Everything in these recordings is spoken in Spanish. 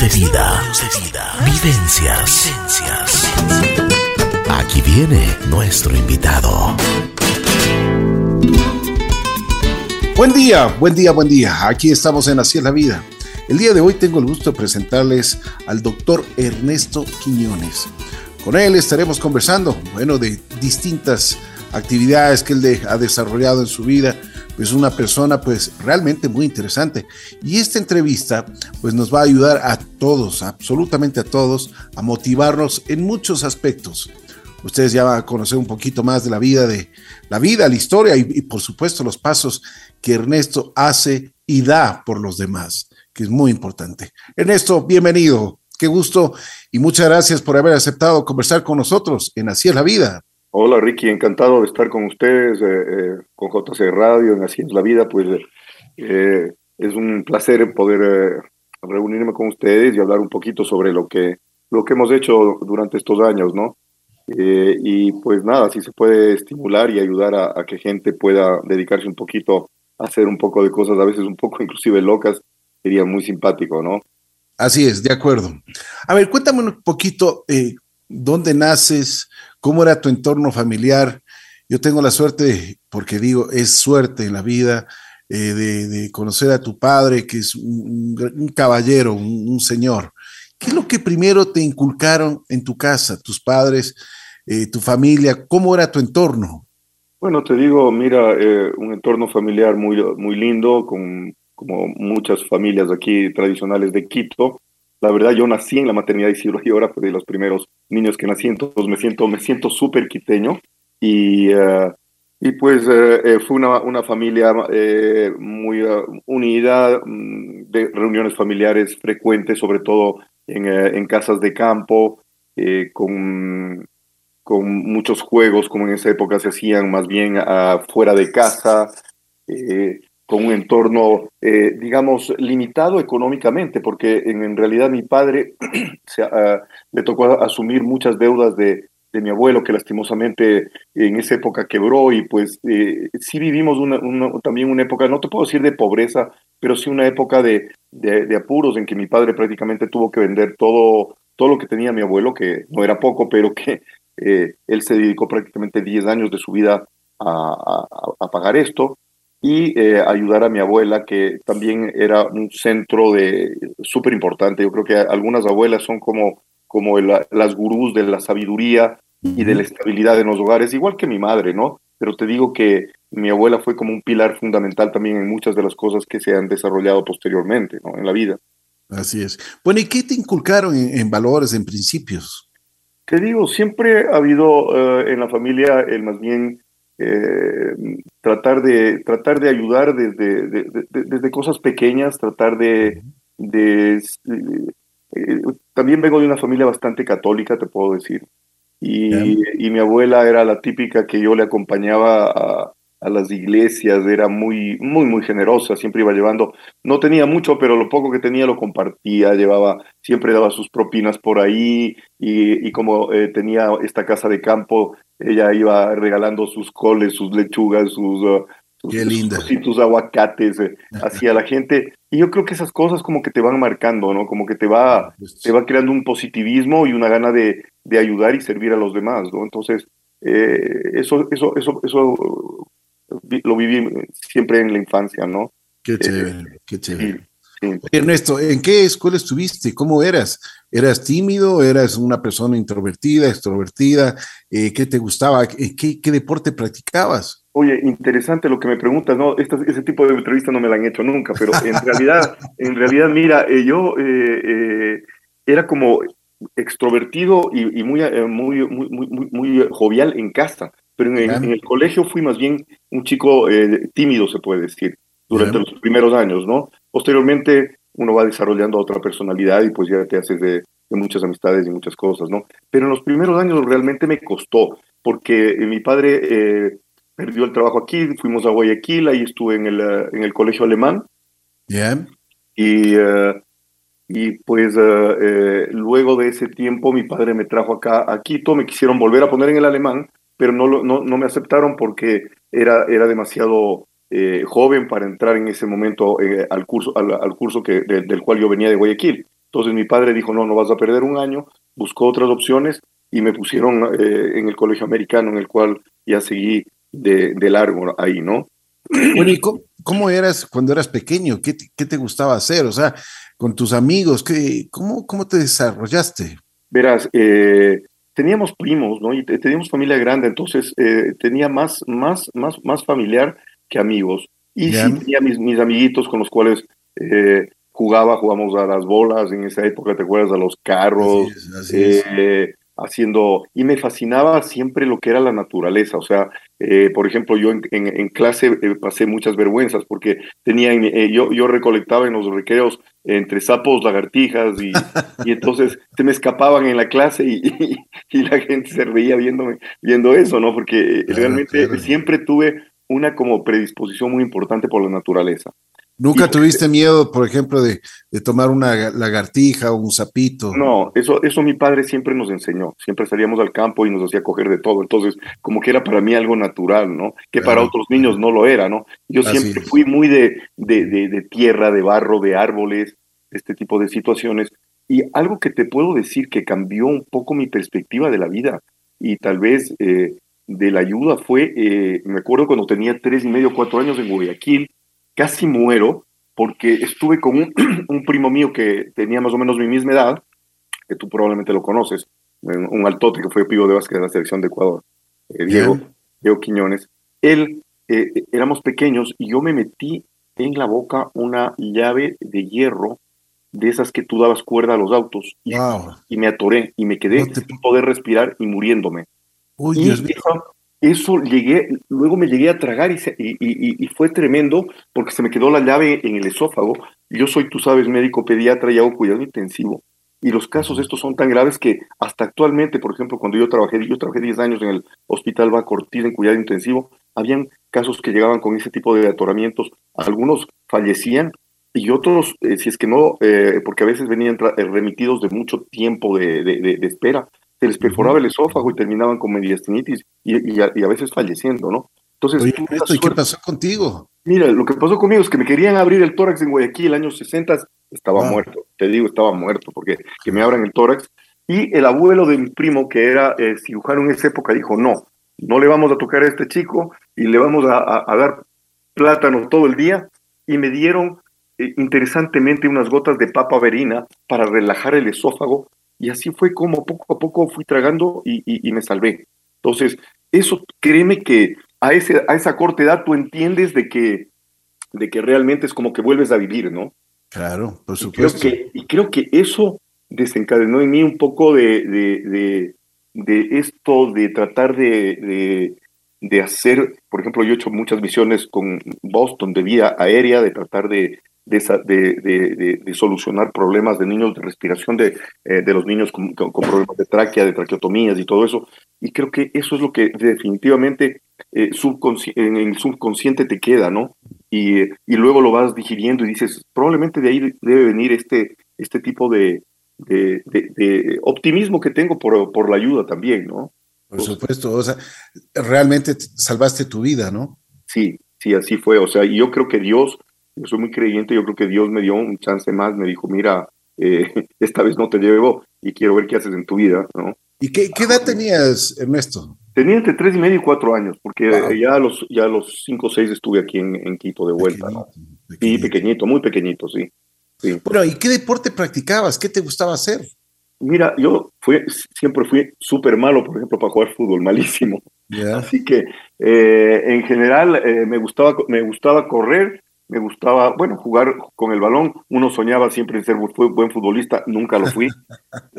De vida. Vivencias. Aquí viene nuestro invitado. Buen día, buen día, buen día. Aquí estamos en Así es la vida. El día de hoy tengo el gusto de presentarles al doctor Ernesto Quiñones. Con él estaremos conversando, bueno, de distintas actividades que él ha desarrollado en su vida, pues una persona pues realmente muy interesante. Y esta entrevista pues nos va a ayudar a todos, absolutamente a todos, a motivarnos en muchos aspectos. Ustedes ya van a conocer un poquito más de la vida, de la vida, la historia y, y por supuesto los pasos que Ernesto hace y da por los demás, que es muy importante. Ernesto, bienvenido. Qué gusto y muchas gracias por haber aceptado conversar con nosotros en Así es la vida. Hola Ricky, encantado de estar con ustedes, eh, eh, con JC Radio, en Así es la vida, pues eh, es un placer poder reunirme con ustedes y hablar un poquito sobre lo que, lo que hemos hecho durante estos años, ¿no? y pues nada, si se puede estimular y ayudar a, que gente pueda dedicarse un poquito a hacer un poco de cosas, a veces un poco inclusive locas, sería muy simpático, ¿no? Así es, de acuerdo. A ver, cuéntame un poquito dónde naces, ¿Cómo era tu entorno familiar? Yo tengo la suerte, porque digo, es suerte en la vida, eh, de, conocer a tu padre, que es un, caballero, un, señor. ¿Qué es lo que primero te inculcaron en tu casa, tus padres, eh, tu familia? ¿Cómo era tu entorno? Bueno, te digo, mira, eh, un entorno familiar muy, muy lindo, con, como muchas familias aquí tradicionales de Quito. La verdad, yo nací en la maternidad de Isidro y ahora fue de los primeros niños que nací, entonces me siento me siento súper quiteño y, eh, y pues eh, eh, fue una, una familia muy unida, mm, de reuniones familiares frecuentes, sobre todo en, en casas de campo, con, con muchos juegos, como en esa época se hacían más bien fuera de casa con un entorno, eh, digamos, limitado económicamente, porque en, realidad mi padre se, uh, le tocó asumir muchas deudas de, de, mi abuelo, que lastimosamente en esa época quebró, y pues eh, sí vivimos también una época, no te puedo decir de pobreza, pero sí una época de, de, apuros en que mi padre prácticamente tuvo que vender todo, todo lo que tenía mi abuelo, que no era poco, pero que eh, él se dedicó prácticamente 10 años de su vida a, a pagar esto y eh, ayudar a mi abuela, que también era un centro de súper importante. Yo creo que algunas abuelas son como, como las gurús de la sabiduría y de la estabilidad en los hogares, igual que mi madre, ¿no? Pero te digo que mi abuela fue como un pilar fundamental también en muchas de las cosas que se han desarrollado posteriormente, ¿no? En la vida. Así es. Bueno, ¿y qué te inculcaron en, valores, en principios? Te digo, siempre ha habido eh, en la familia el más bien eh, tratar, de, tratar de ayudar desde, desde cosas pequeñas, tratar de... de eh, también vengo de una familia bastante católica, te puedo decir. Y, y, mi abuela era la típica que yo le acompañaba a, a las iglesias, era muy, muy, muy generosa, siempre iba llevando, no tenía mucho, pero lo poco que tenía lo compartía, llevaba, siempre daba sus propinas por ahí y, y como eh, tenía esta casa de campo, ella iba regalando sus coles, sus lechugas, sus, uh, sus, aguacates eh, hacia la gente. Y yo creo que esas cosas como que te van marcando, ¿no? Como que te va, pues te va creando un positivismo y una gana de, de ayudar y servir a los demás, ¿no? Entonces, eh, eso, eso, eso, eso lo viví siempre en la infancia, ¿no? Qué chévere, qué chévere. Ernesto, ¿en qué escuela estuviste? ¿Cómo eras? ¿Eras tímido? ¿Eras una persona introvertida, extrovertida? Eh, ¿Qué te gustaba? ¿Qué, ¿Qué, deporte practicabas? Oye, interesante lo que me preguntas, ¿no? ese tipo de entrevista no me la han hecho nunca, pero en realidad, en realidad, mira, eh, yo eh, era como extrovertido y, y muy, muy, muy, muy, muy jovial en casa pero en, el colegio fui más bien un chico tímido, se puede decir, durante los primeros años, ¿no? Posteriormente uno va desarrollando otra personalidad y pues ya te haces de, muchas amistades y muchas cosas, ¿no? Pero en los primeros años realmente me costó, porque eh, mi padre eh, perdió el trabajo aquí, fuimos a Guayaquil, ahí estuve en el, en el colegio alemán. Bien. Y, y pues luego de ese tiempo mi padre me trajo acá a Quito, me quisieron volver a poner en el alemán, pero no, no, no me aceptaron porque era, era demasiado eh, joven para entrar en ese momento eh, al curso, al, curso que, del cual yo venía de Guayaquil. Entonces mi padre dijo, no, no vas a perder un año, buscó otras opciones y me pusieron eh, en el colegio americano, en el cual ya seguí de, de largo ahí, ¿no? Bueno, ¿y cómo, eras cuando eras pequeño? ¿Qué te, ¿Qué te, gustaba hacer? O sea, con tus amigos, ¿qué, cómo, ¿cómo te desarrollaste? Verás, eh, teníamos primos, ¿no? Y teníamos familia grande, entonces eh, tenía más, más, más, más familiar que amigos. Y sí tenía mis, mis amiguitos con los cuales eh, jugaba, jugamos a las bolas en esa época, ¿te acuerdas? A los carros, haciendo, y me fascinaba siempre lo que era la naturaleza, o sea, eh, por ejemplo, yo en, clase eh, pasé muchas vergüenzas porque tenía, eh, yo, yo recolectaba en los recreos entre sapos, lagartijas y, y entonces se me escapaban en la clase y, y, la gente se reía viéndome, viendo eso, ¿no? Porque realmente siempre tuve una como predisposición muy importante por la naturaleza. ¿Nunca tuviste miedo, por ejemplo, de, tomar una lagartija o un sapito? No, eso, eso mi padre siempre nos enseñó. Siempre salíamos al campo y nos hacía coger de todo. Entonces, como que era para mí algo natural, ¿no? Que para otros niños no lo era, ¿no? Yo siempre fui muy de, de, de, tierra, de barro, de árboles, este tipo de situaciones. Y algo que te puedo decir que cambió un poco mi perspectiva de la vida y tal vez eh, de la ayuda fue, eh, me acuerdo cuando tenía tres y medio, cuatro años en Guayaquil, casi muero porque estuve con un, primo mío que tenía más o menos mi misma edad, que tú probablemente lo conoces, un altote que fue pivo de básquet de la selección de Ecuador, eh, Diego, Diego Quiñones. Él, eh, éramos pequeños y yo me metí en la boca una llave de hierro de esas que tú dabas cuerda a los autos y, me atoré y me quedé sin poder respirar y muriéndome. Uy, Dios mío eso llegué, luego me llegué a tragar y, y, fue tremendo porque se me quedó la llave en el esófago. Yo soy, tú sabes, médico pediatra y hago cuidado intensivo. Y los casos estos son tan graves que hasta actualmente, por ejemplo, cuando yo trabajé, yo trabajé 10 años en el Hospital Bacortil en cuidado intensivo, habían casos que llegaban con ese tipo de atoramientos. Algunos fallecían y otros, eh, si es que no, eh, porque a veces venían eh, remitidos de mucho tiempo de, de espera, se les perforaba el esófago y terminaban con mediastinitis y, y, a, veces falleciendo, ¿no? Entonces, ¿y qué pasó contigo? Mira, lo que pasó conmigo es que me querían abrir el tórax en Guayaquil, el año 60, estaba muerto, te digo, estaba muerto, porque que me abran el tórax. Y el abuelo de mi primo, que era eh, cirujano en esa época, dijo, no, no le vamos a tocar a este chico y le vamos a, dar plátano todo el día. Y me dieron, eh, interesantemente, unas gotas de papa verina para relajar el esófago y así fue como poco a poco fui tragando y, me salvé. Entonces, eso créeme que a, ese, a esa corta edad tú entiendes de que, de que realmente es como que vuelves a vivir, ¿no? Claro, por supuesto. Y creo que, y creo que eso desencadenó en mí un poco de, de, de, esto de tratar de, de, hacer, por ejemplo, yo he hecho muchas misiones con Boston de vía aérea, de tratar de, de, de, solucionar problemas de niños de respiración, de, eh, de los niños con, problemas de tráquea, de traqueotomías y todo eso. Y creo que eso es lo que definitivamente eh, en el subconsciente te queda, ¿no? Y, y, luego lo vas digiriendo y dices, probablemente de ahí debe venir este, este tipo de, de, optimismo que tengo por, por la ayuda también, ¿no? Por supuesto, o sea, realmente salvaste tu vida, ¿no? Sí, sí, así fue. O sea, yo creo que Dios yo soy muy creyente, yo creo que Dios me dio un chance más, me dijo, mira, eh, esta vez no te llevo y quiero ver qué haces en tu vida, ¿no? ¿Y qué, edad tenías, Ernesto? Tenía entre tres y medio y cuatro años, porque ya a los, ya los cinco o seis estuve aquí en, Quito de vuelta, ¿no? Sí, pequeñito, muy pequeñito, sí. sí. Bueno, ¿y qué deporte practicabas? ¿Qué te gustaba hacer? Mira, yo fui, siempre fui súper malo, por ejemplo, para jugar fútbol, malísimo. Así que eh, en general eh, me, gustaba, me gustaba correr, me gustaba, bueno, jugar con el balón. Uno soñaba siempre en ser buen futbolista, nunca lo fui.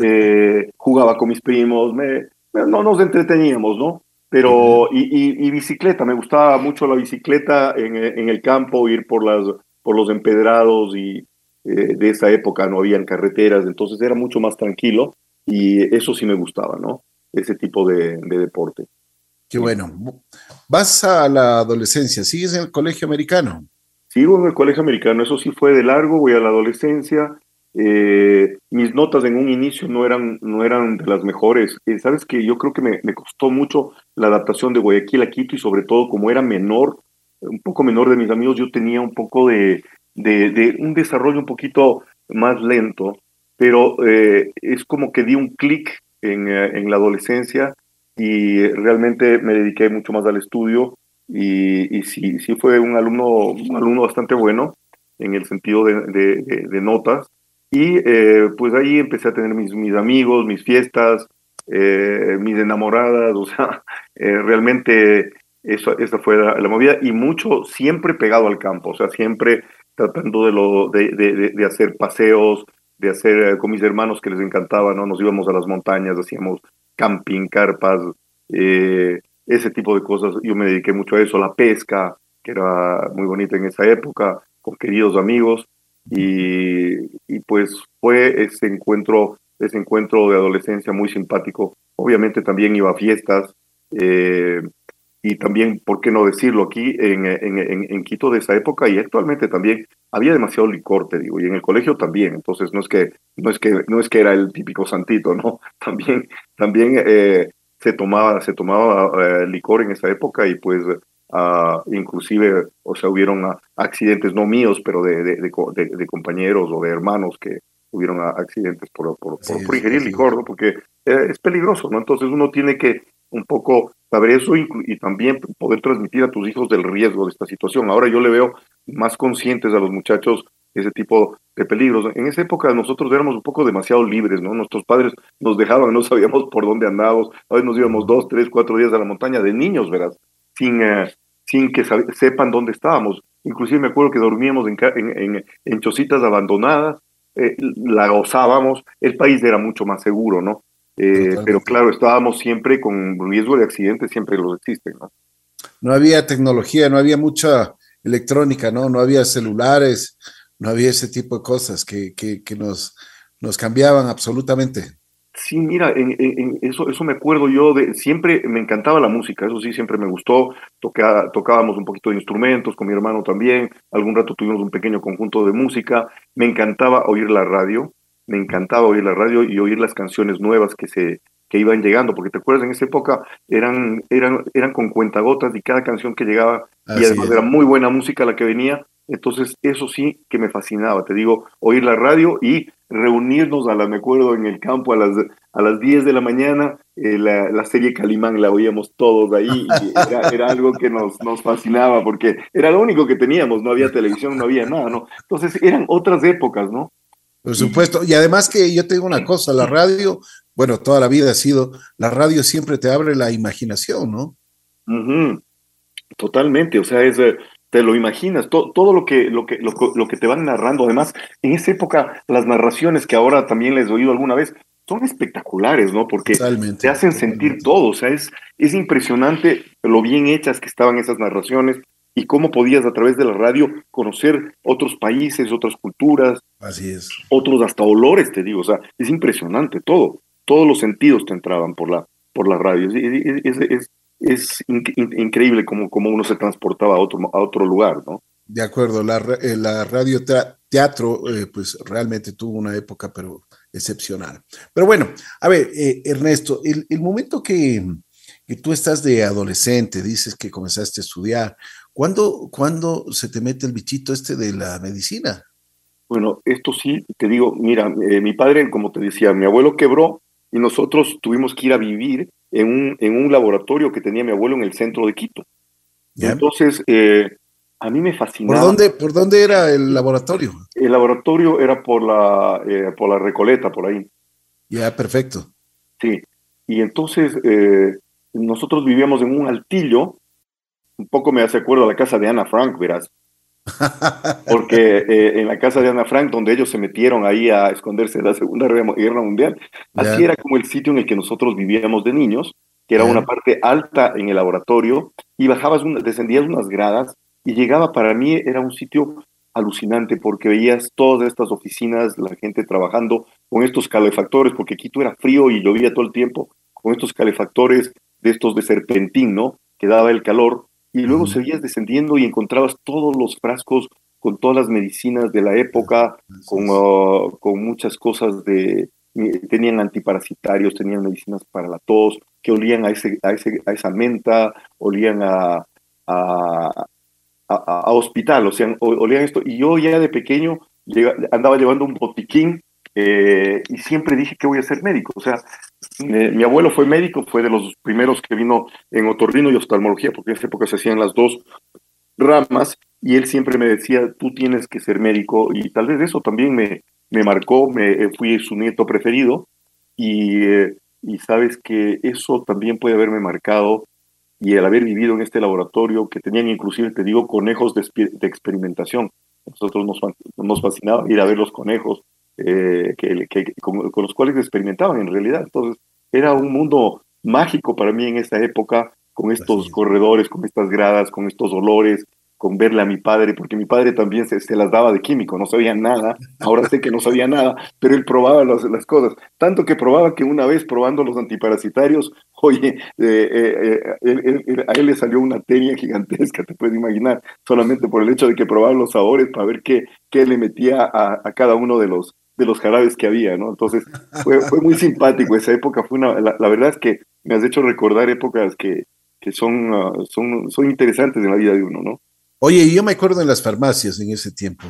Eh, jugaba con mis primos, me, no nos entreteníamos, ¿no? Pero, y, bicicleta, me gustaba mucho la bicicleta en, el campo, ir por, las, por los empedrados y eh, de esa época no habían carreteras, entonces era mucho más tranquilo y eso sí me gustaba, ¿no? Ese tipo de, de deporte. Qué bueno. Vas a la adolescencia, ¿sigues en el colegio americano? Sigo en el colegio americano, eso sí fue de largo, voy a la adolescencia. Eh, mis notas en un inicio no eran, no eran de las mejores. Eh, Sabes que yo creo que me, me, costó mucho la adaptación de Guayaquil a Quito y sobre todo como era menor, un poco menor de mis amigos, yo tenía un poco de, de, de un desarrollo un poquito más lento pero es como que di un clic en, en la adolescencia y realmente me dediqué mucho más al estudio y, y sí, sí fue un alumno, un alumno bastante bueno en el sentido de, de, notas. Y eh, pues ahí empecé a tener mis, mis amigos, mis fiestas, eh, mis enamoradas, o sea, eh, realmente eso, esa fue la, movida y mucho siempre pegado al campo, o sea, siempre tratando de, lo, de, de, de hacer paseos, de hacer con mis hermanos que les encantaba, ¿no? Nos íbamos a las montañas, hacíamos camping, carpas, eh, ese tipo de cosas. Yo me dediqué mucho a eso, la pesca, que era muy bonita en esa época, con queridos amigos, y, y pues fue ese encuentro, ese encuentro de adolescencia muy simpático. Obviamente también iba a fiestas, eh, y también, ¿por qué no decirlo aquí, en, en, en, Quito de esa época y actualmente también había demasiado licor, te digo, y en el colegio también, entonces no es que, no es que, no es que era el típico santito, ¿no? También, también eh, se tomaba, se tomaba eh, licor en esa época y pues uh, inclusive, o sea, hubieron accidentes, no míos, pero de, de, de, compañeros o de hermanos que hubieron accidentes por, por, por, ingerir licor, ¿no? Porque eh, es peligroso, ¿no? Entonces uno tiene que un poco saber eso y, también poder transmitir a tus hijos del riesgo de esta situación. Ahora yo le veo más conscientes a los muchachos ese tipo de peligros. En esa época nosotros éramos un poco demasiado libres, ¿no? Nuestros padres nos dejaban, no sabíamos por dónde andábamos, a veces nos íbamos dos, tres, cuatro días a la montaña de niños, ¿verdad? Sin, eh, sin que sepan dónde estábamos. Inclusive me acuerdo que dormíamos en, en, en chocitas abandonadas, eh, la gozábamos, el país era mucho más seguro, ¿no? Eh, pero claro, estábamos siempre con riesgo de accidentes, siempre los existen, ¿no? No había tecnología, no había mucha electrónica, ¿no? No había celulares, no había ese tipo de cosas que, que, nos, nos cambiaban absolutamente. Sí, mira, en, eso, eso me acuerdo yo de, siempre me encantaba la música, eso sí, siempre me gustó, tocábamos un poquito de instrumentos con mi hermano también, algún rato tuvimos un pequeño conjunto de música, me encantaba oír la radio, me encantaba oír la radio y oír las canciones nuevas que se que iban llegando, porque te acuerdas en esa época eran eran eran con cuentagotas y cada canción que llegaba y además era muy buena música la que venía entonces, eso sí que me fascinaba, te digo, oír la radio y reunirnos a las, me acuerdo, en el campo a las, a las 10 de la mañana, eh, la, la, serie Calimán la oíamos todos ahí, y era, algo que nos, nos fascinaba, porque era lo único que teníamos, no había televisión, no había nada, ¿no? Entonces, eran otras épocas, ¿no? Por supuesto, y además que yo tengo una cosa, la radio, bueno, toda la vida ha sido, la radio siempre te abre la imaginación, ¿no? Totalmente, o sea, es, eh, te lo imaginas, todo lo que, lo, que, lo, que te van narrando. Además, en esa época, las narraciones que ahora también les he oído alguna vez son espectaculares, ¿no? Porque te hacen sentir todo. O sea, es, es impresionante lo bien hechas que estaban esas narraciones y cómo podías a través de la radio conocer otros países, otras culturas. Así es. Otros hasta olores, te digo. O sea, es impresionante todo. Todos los sentidos te entraban por la, por la radio. Es, es, es increíble cómo, cómo, uno se transportaba a otro, a otro lugar, ¿no? De acuerdo, la, eh, la radio teatro, eh, pues realmente tuvo una época, pero excepcional. Pero bueno, a ver, eh, Ernesto, el, el momento que, que, tú estás de adolescente, dices que comenzaste a estudiar, ¿cuándo, ¿cuándo se te mete el bichito este de la medicina? Bueno, esto sí, te digo, mira, mi padre, como te decía, mi abuelo quebró y nosotros tuvimos que ir a vivir en un, en un laboratorio que tenía mi abuelo en el centro de Quito. Entonces, eh, a mí me fascinaba. ¿Por dónde, ¿Por dónde era el laboratorio? El laboratorio era por la, eh, por la Recoleta, por ahí. Ya, perfecto. Sí, y entonces eh, nosotros vivíamos en un altillo, un poco me hace acuerdo a la casa de Ana Frank, verás. Porque eh, en la casa de Ana Frank, donde ellos se metieron ahí a esconderse de la Segunda Guerra Mundial, así era como el sitio en el que nosotros vivíamos de niños, que era una parte alta en el laboratorio, y bajabas, descendías unas gradas, y llegaba para mí, era un sitio alucinante, porque veías todas estas oficinas, la gente trabajando con estos calefactores, porque Quito era frío y llovía todo el tiempo, con estos calefactores de estos de serpentín, ¿no? Que daba el calor, y luego seguías descendiendo y encontrabas todos los frascos con todas las medicinas de la época, con, ah, con muchas cosas de, tenían antiparasitarios, tenían medicinas para la tos, que olían a, ese, a, ese, a esa menta, olían a, a, a, hospital, o sea, olían esto. Y yo ya de pequeño andaba llevando un botiquín eh, y siempre dije que voy a ser médico. O sea, mi abuelo fue médico, fue de los primeros que vino en otorrino y oftalmología, porque en esa época se hacían las dos ramas, y él siempre me decía, tú tienes que ser médico, y tal vez eso también me, me marcó, me, fui su nieto preferido, y, y sabes que eso también puede haberme marcado y el haber vivido en este laboratorio que tenían inclusive, te digo, conejos de, experimentación. Nosotros nos, nos, fascinaba ir a ver los conejos eh, que, con, los cuales experimentaban en realidad. Entonces, era un mundo mágico para mí en esa época, con estos corredores, con estas gradas, con estos olores, con verle a mi padre, porque mi padre también se, las daba de químico, no sabía nada, ahora sé que no sabía nada, pero él probaba las, las cosas, tanto que probaba que una vez probando los antiparasitarios, oye, eh, eh, eh, a él le salió una tenia gigantesca, te puedes imaginar, solamente por el hecho de que probaba los sabores para ver qué, qué le metía a, a cada uno de los, de los jarabes que había, ¿no? Entonces, fue, fue muy simpático esa época, fue una, la, verdad es que me has hecho recordar épocas que, que son, ah, son, son interesantes en la vida de uno, ¿no? Oye, yo me acuerdo en las farmacias en ese tiempo,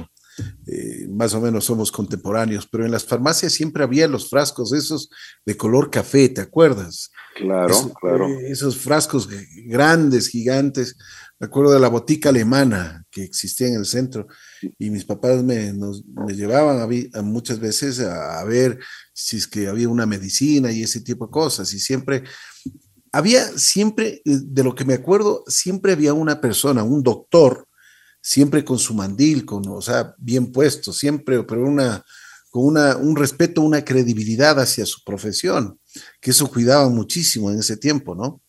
eh, más o menos somos contemporáneos, pero en las farmacias siempre había los frascos esos de color café, ¿te acuerdas? Claro, claro. Eh, esos frascos grandes, gigantes. Me acuerdo de la botica alemana que existía en el centro y mis papás me, me llevaban muchas veces a, a, ver si es que había una medicina y ese tipo de cosas. Y siempre había siempre, de lo que me acuerdo, siempre había una persona, un doctor, siempre con su mandil, con, o sea, bien puesto, siempre, pero una, con una, un respeto, una credibilidad hacia su profesión, que eso cuidaba muchísimo en ese tiempo, ¿no?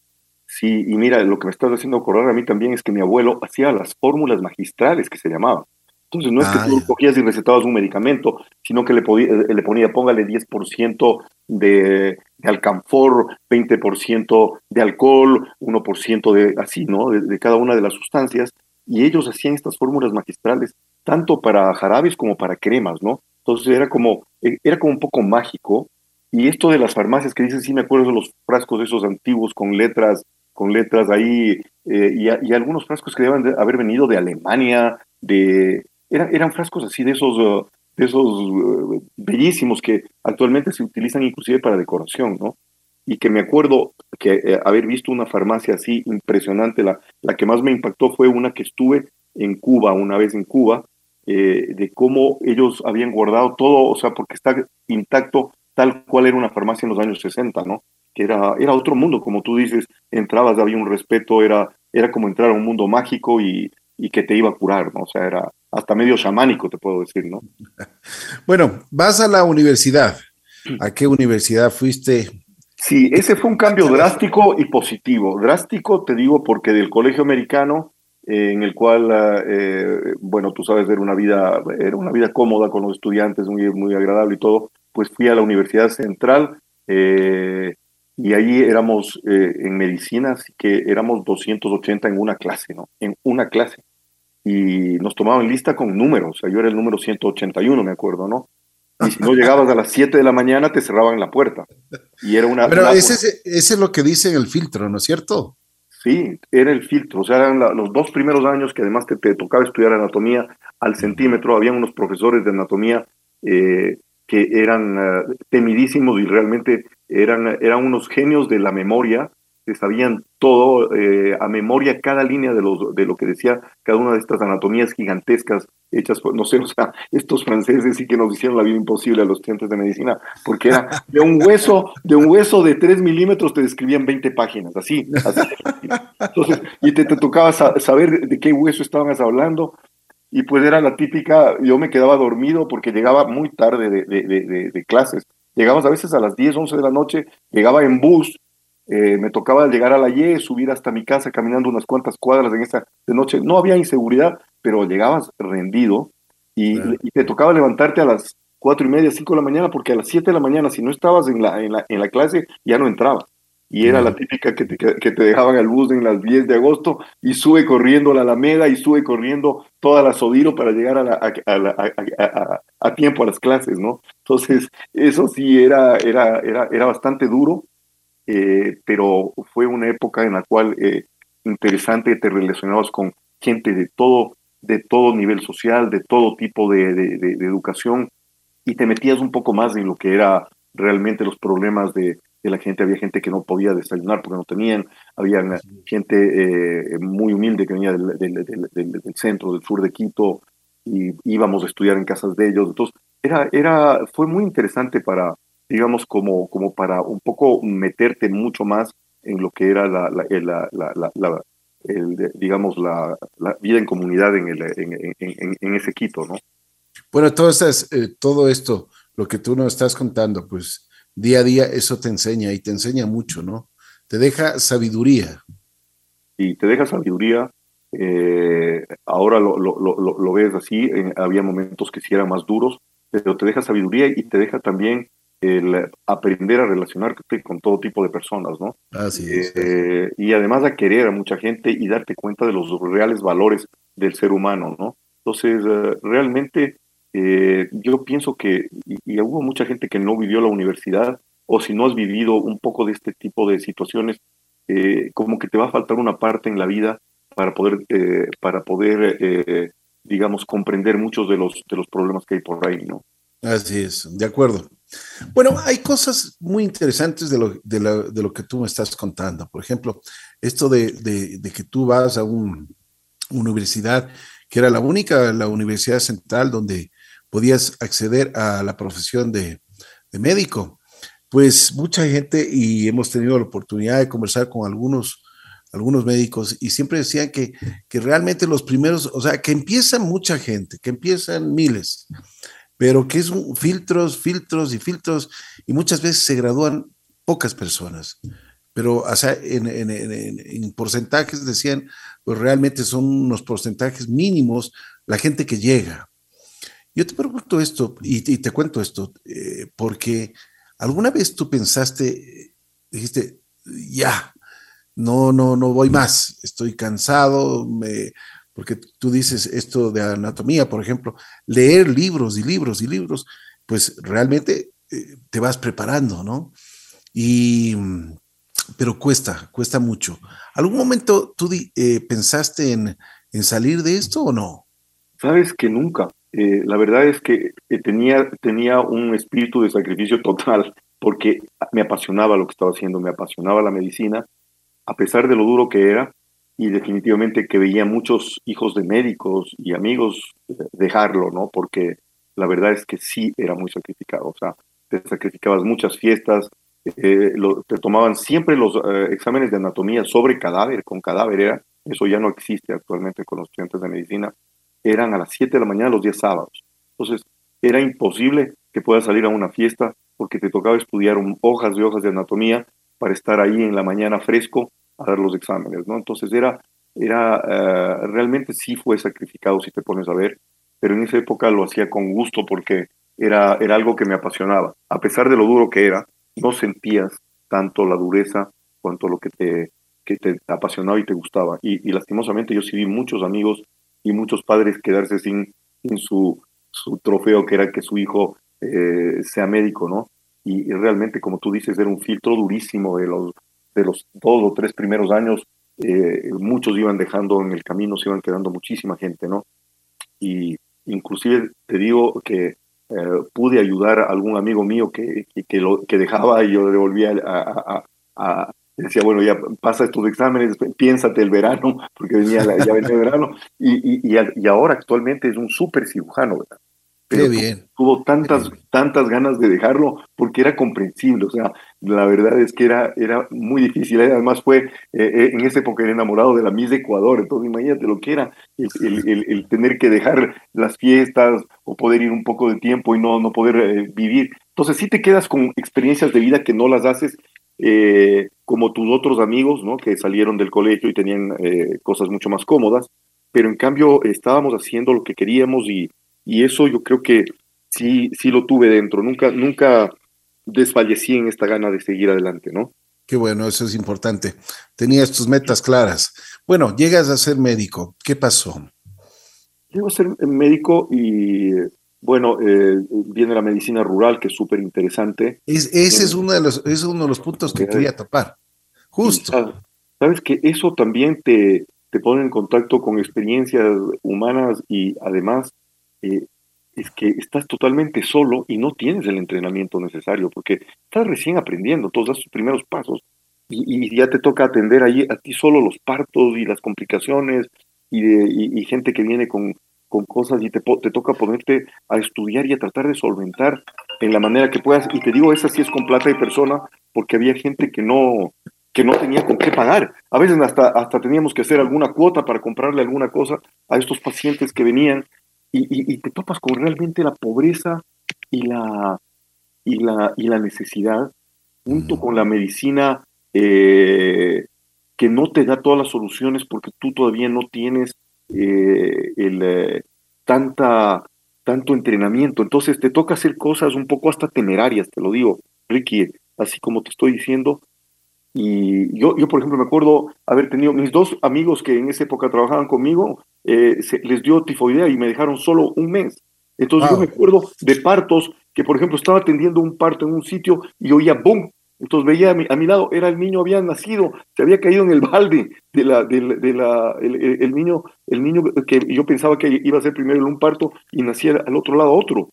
Sí, y mira, lo que me estás haciendo acordar a mí también es que mi abuelo hacía las fórmulas magistrales que se llamaban. Entonces no es que ah, tú cogías y recetabas un medicamento, sino que le, eh, le ponía, póngale 10% de, de alcanfor, 20% de alcohol, 1% de así, ¿no? De, cada una de las sustancias. Y ellos hacían estas fórmulas magistrales, tanto para jarabes como para cremas, ¿no? Entonces era como, eh, era como un poco mágico. Y esto de las farmacias que dicen, sí me acuerdo de los frascos de esos antiguos con letras, con letras ahí, eh, y, algunos frascos que deben haber venido de Alemania, de, eran frascos así de esos, uh, de esos uh, bellísimos que actualmente se utilizan inclusive para decoración, ¿no? Y que me acuerdo que eh, haber visto una farmacia así impresionante, la, la que más me impactó fue una que estuve en Cuba, una vez en Cuba, eh, de cómo ellos habían guardado todo, o sea, porque está intacto tal cual era una farmacia en los años 60, ¿no? Que era, era otro mundo, como tú dices, entrabas, había un respeto, era, era como entrar a un mundo mágico y, y que te iba a curar, ¿no? O sea, era hasta medio chamánico, te puedo decir, ¿no? Bueno, vas a la universidad. ¿A qué universidad fuiste? Sí, ese fue un cambio drástico y positivo. Drástico, te digo, porque del colegio americano, eh, en el cual, eh, bueno, tú sabes, era una vida, era una vida cómoda con los estudiantes, muy, muy agradable y todo, pues fui a la Universidad Central eh, y ahí éramos en medicina, así que éramos 280 en una clase, ¿no? En una clase y nos tomaban lista con números. O sea, yo era el número 181, me acuerdo, ¿no? Y si no llegabas a las 7 de la mañana, te cerraban la puerta. Y era una. Pero ese, ese, es lo que dice el filtro, ¿no es cierto? Sí, era el filtro. O sea, eran los dos primeros años que además te, te, tocaba estudiar anatomía al centímetro. Habían unos profesores de anatomía eh, que eran uh, temidísimos y realmente eran, eran unos genios de la memoria que sabían todo eh, a memoria, cada línea de, los, de lo que decía cada una de estas anatomías gigantescas hechas por, no sé, o sea, estos franceses sí que nos hicieron la vida imposible a los estudiantes de medicina, porque era de un hueso, de un hueso de 3 milímetros te describían 20 páginas, así, Entonces, y te, tocaba saber de qué hueso estabas hablando, y pues era la típica, yo me quedaba dormido porque llegaba muy tarde de, de, de, de clases, llegamos a veces a las 10, 11 de la noche, llegaba en bus, eh, me tocaba llegar a la Y, subir hasta mi casa caminando unas cuantas cuadras en esa de noche. No había inseguridad, pero llegabas rendido y, te tocaba levantarte a las cuatro y media, cinco de la mañana, porque a las siete de la mañana, si no estabas en la, en la, en la clase, ya no entrabas. Y era la típica que te, que te dejaban al bus en las 10 de agosto y sube corriendo la Alameda y sube corriendo toda la Sodiro para llegar a, la, a, a, tiempo a las clases, ¿no? Entonces, eso sí era, era, era, era bastante duro eh, pero fue una época en la cual eh, interesante te relacionabas con gente de todo, de todo nivel social, de todo tipo de, de, educación, y te metías un poco más en lo que era realmente los problemas de, la gente. Había gente que no podía desayunar porque no tenían, había gente eh, muy humilde que venía del, del, centro, del sur de Quito, y íbamos a estudiar en casas de ellos. Entonces, era, era, fue muy interesante para, digamos, como, como para un poco meterte mucho más en lo que era la, la, la, el, digamos, la, vida en comunidad en, el, en, en, ese Quito, ¿no? Bueno, todo, eh, todo esto, lo que tú nos estás contando, pues día a día eso te enseña y te enseña mucho, ¿no? Te deja sabiduría. Y te deja sabiduría. Eh, ahora lo, lo, lo, lo, ves así, había momentos que sí eran más duros, pero te deja sabiduría y te deja también el aprender a relacionarte con todo tipo de personas, ¿no? Así es. Eh, y además a querer a mucha gente y darte cuenta de los reales valores del ser humano, ¿no? Entonces, eh, realmente eh, yo pienso que, y, hubo mucha gente que no vivió la universidad, o si no has vivido un poco de este tipo de situaciones, como que te va a faltar una parte en la vida para poder, para poder digamos, comprender muchos de los, de los problemas que hay por ahí, ¿no? Así es, de acuerdo. Bueno, hay cosas muy interesantes de lo, de, lo que tú me estás contando. Por ejemplo, esto de, de, que tú vas a una universidad que era la única, la Universidad Central, donde podías acceder a la profesión de, médico. Pues mucha gente, y hemos tenido la oportunidad de conversar con algunos, algunos médicos, y siempre decían que, que realmente los primeros, o sea, que empiezan mucha gente, que empiezan miles, pero que es un, filtros, filtros y filtros, y muchas veces se gradúan pocas personas. Pero o sea, en, porcentajes decían, pues realmente son unos porcentajes mínimos la gente que llega. Yo te pregunto esto y, te cuento esto, eh, porque alguna vez tú pensaste, dijiste, ya, no, no, no voy más, estoy cansado, me, porque tú dices esto de anatomía, por ejemplo, leer libros y libros y libros, pues realmente eh, te vas preparando, ¿no? Y, pero cuesta, cuesta mucho. ¿Algún momento tú eh, pensaste en, en, salir de esto o no? Sabes que nunca. Eh, la verdad es que tenía, tenía un espíritu de sacrificio total, porque me apasionaba lo que estaba haciendo, me apasionaba la medicina, a pesar de lo duro que era, y definitivamente que veía muchos hijos de médicos y amigos dejarlo, ¿no? Porque la verdad es que sí era muy sacrificado, o sea, te sacrificabas muchas fiestas, eh, te tomaban siempre los eh, exámenes de anatomía sobre cadáver, con cadáver era, eso ya no existe actualmente con los estudiantes de medicina, eran a las 7 de la mañana los días sábados. Entonces, era imposible que puedas salir a una fiesta porque te tocaba estudiar hojas y hojas de anatomía para estar ahí en la mañana fresco a dar los exámenes, ¿no? Entonces era, era eh, realmente sí fue sacrificado si te pones a ver, pero en esa época lo hacía con gusto porque era, era algo que me apasionaba. A pesar de lo duro que era, no sentías tanto la dureza cuanto lo que te, que te apasionaba y te gustaba. Y, lastimosamente yo sí vi muchos amigos y muchos padres quedarse sin, su, trofeo, que era que su hijo eh, sea médico, ¿no? Y, realmente, como tú dices, era un filtro durísimo de los, de los dos o tres primeros años, eh, muchos iban dejando en el camino, se iban quedando muchísima gente, ¿no? Y inclusive te digo que eh, pude ayudar a algún amigo mío que, que, lo, que dejaba y yo le volvía a, a, decía, bueno, ya pasa estos exámenes, piénsate el verano, porque venía, ya venía el verano, y, y, y, ahora actualmente es un súper cirujano, ¿verdad? Qué bien. Tuvo tantas, tantas ganas de dejarlo porque era comprensible. O sea, la verdad es que era, era muy difícil. Además fue, eh, eh, en esa época era enamorado de la Miss Ecuador. Entonces imagínate lo que era el, el, tener que dejar las fiestas o poder ir un poco de tiempo y no, no poder eh, vivir. Entonces sí te quedas con experiencias de vida que no las haces como tus otros amigos, ¿no? Que salieron del colegio y tenían cosas mucho más cómodas. Pero en cambio estábamos haciendo lo que queríamos y y eso yo creo que sí, sí lo tuve dentro, nunca, nunca desfallecí en esta gana de seguir adelante, ¿no? Qué bueno, eso es importante. Tenías tus metas claras. Bueno, llegas a ser médico, ¿qué pasó? Llego a ser médico y bueno, eh, viene la medicina rural, que es súper interesante. Es, ese es uno, de los, es uno de los puntos que quería tapar. Justo. Sabes que eso también te, te pone en contacto con experiencias humanas y además eh, es que estás totalmente solo y no tienes el entrenamiento necesario porque estás recién aprendiendo, todos esos primeros pasos y, ya te toca atender ahí a ti solo los partos y las complicaciones y, de, gente que viene con, con cosas y te, te toca ponerte a estudiar y a tratar de solventar en la manera que puedas. Y te digo, esa sí es con plata y persona porque había gente que no, que no tenía con qué pagar. A veces hasta, hasta teníamos que hacer alguna cuota para comprarle alguna cosa a estos pacientes que venían y, te topas con realmente la pobreza y la, y la, y la necesidad, junto con la medicina eh, que no te da todas las soluciones porque tú todavía no tienes eh, el, eh, tanta, tanto entrenamiento. Entonces te toca hacer cosas un poco hasta temerarias, te lo digo, Ricky, así como te estoy diciendo, y yo, yo, por ejemplo, me acuerdo haber tenido mis dos amigos que en esa época trabajaban conmigo, eh, se, les dio tifoidea y me dejaron solo un mes. Entonces yo me acuerdo de partos que, por ejemplo, estaba atendiendo un parto en un sitio y oía boom. Entonces veía a mi, a mi lado, era el niño, había nacido, se había caído en el balde de la, de, la, el, el, niño, el niño que yo pensaba que iba a ser primero en un parto y nacía al otro lado otro.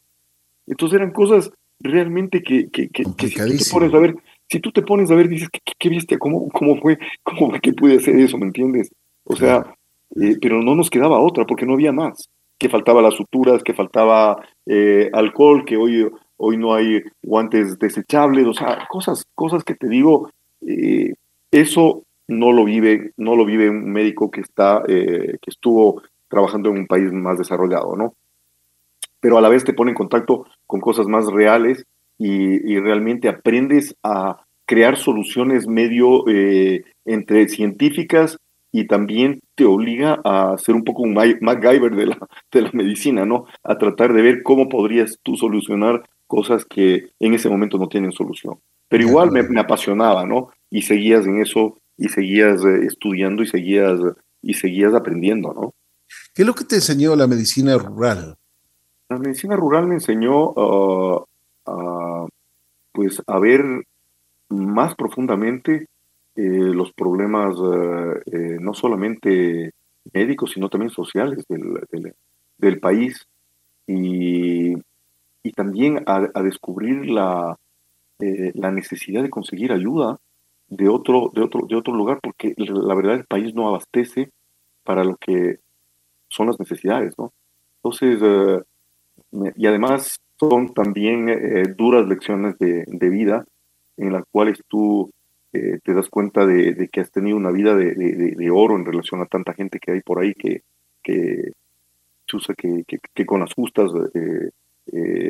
Entonces eran cosas realmente que, que, que, que si tú te pones a ver, si tú te pones a ver, dices, ¿qué, qué viste? ¿Cómo, ¿Cómo fue? ¿Cómo fue que pude hacer eso? ¿Me entiendes? O sea, eh, pero no nos quedaba otra porque no había más. Que faltaba las suturas, que faltaba eh, alcohol, que hoy, hoy no hay guantes desechables, o sea, cosas, cosas que te digo, eh, eso no lo vive, no lo vive un médico que está, que estuvo trabajando en un país más desarrollado, ¿no? Pero a la vez te pone en contacto con cosas más reales y, realmente aprendes a crear soluciones medio eh, entre científicas y también te obliga a ser un poco un MacGyver de la, de la medicina, ¿no? A tratar de ver cómo podrías tú solucionar cosas que en ese momento no tienen solución. Pero igual me, apasionaba, ¿no? Y seguías en eso, y seguías eh, estudiando, y seguías, y seguías aprendiendo, ¿no? ¿Qué es lo que te enseñó la medicina rural? La medicina rural me enseñó uh, pues a ver más profundamente eh, los problemas eh, eh, no solamente médicos, sino también sociales del, del, país y, y, también a, descubrir la, la necesidad de conseguir ayuda de otro, de otro, de otro lugar, porque la verdad el país no abastece para lo que son las necesidades, ¿no? Entonces, y además son también eh, duras lecciones de, vida en las cuales tú eh, te das cuenta de, que has tenido una vida de, oro en relación a tanta gente que hay por ahí que, que que, que, con las justas eh,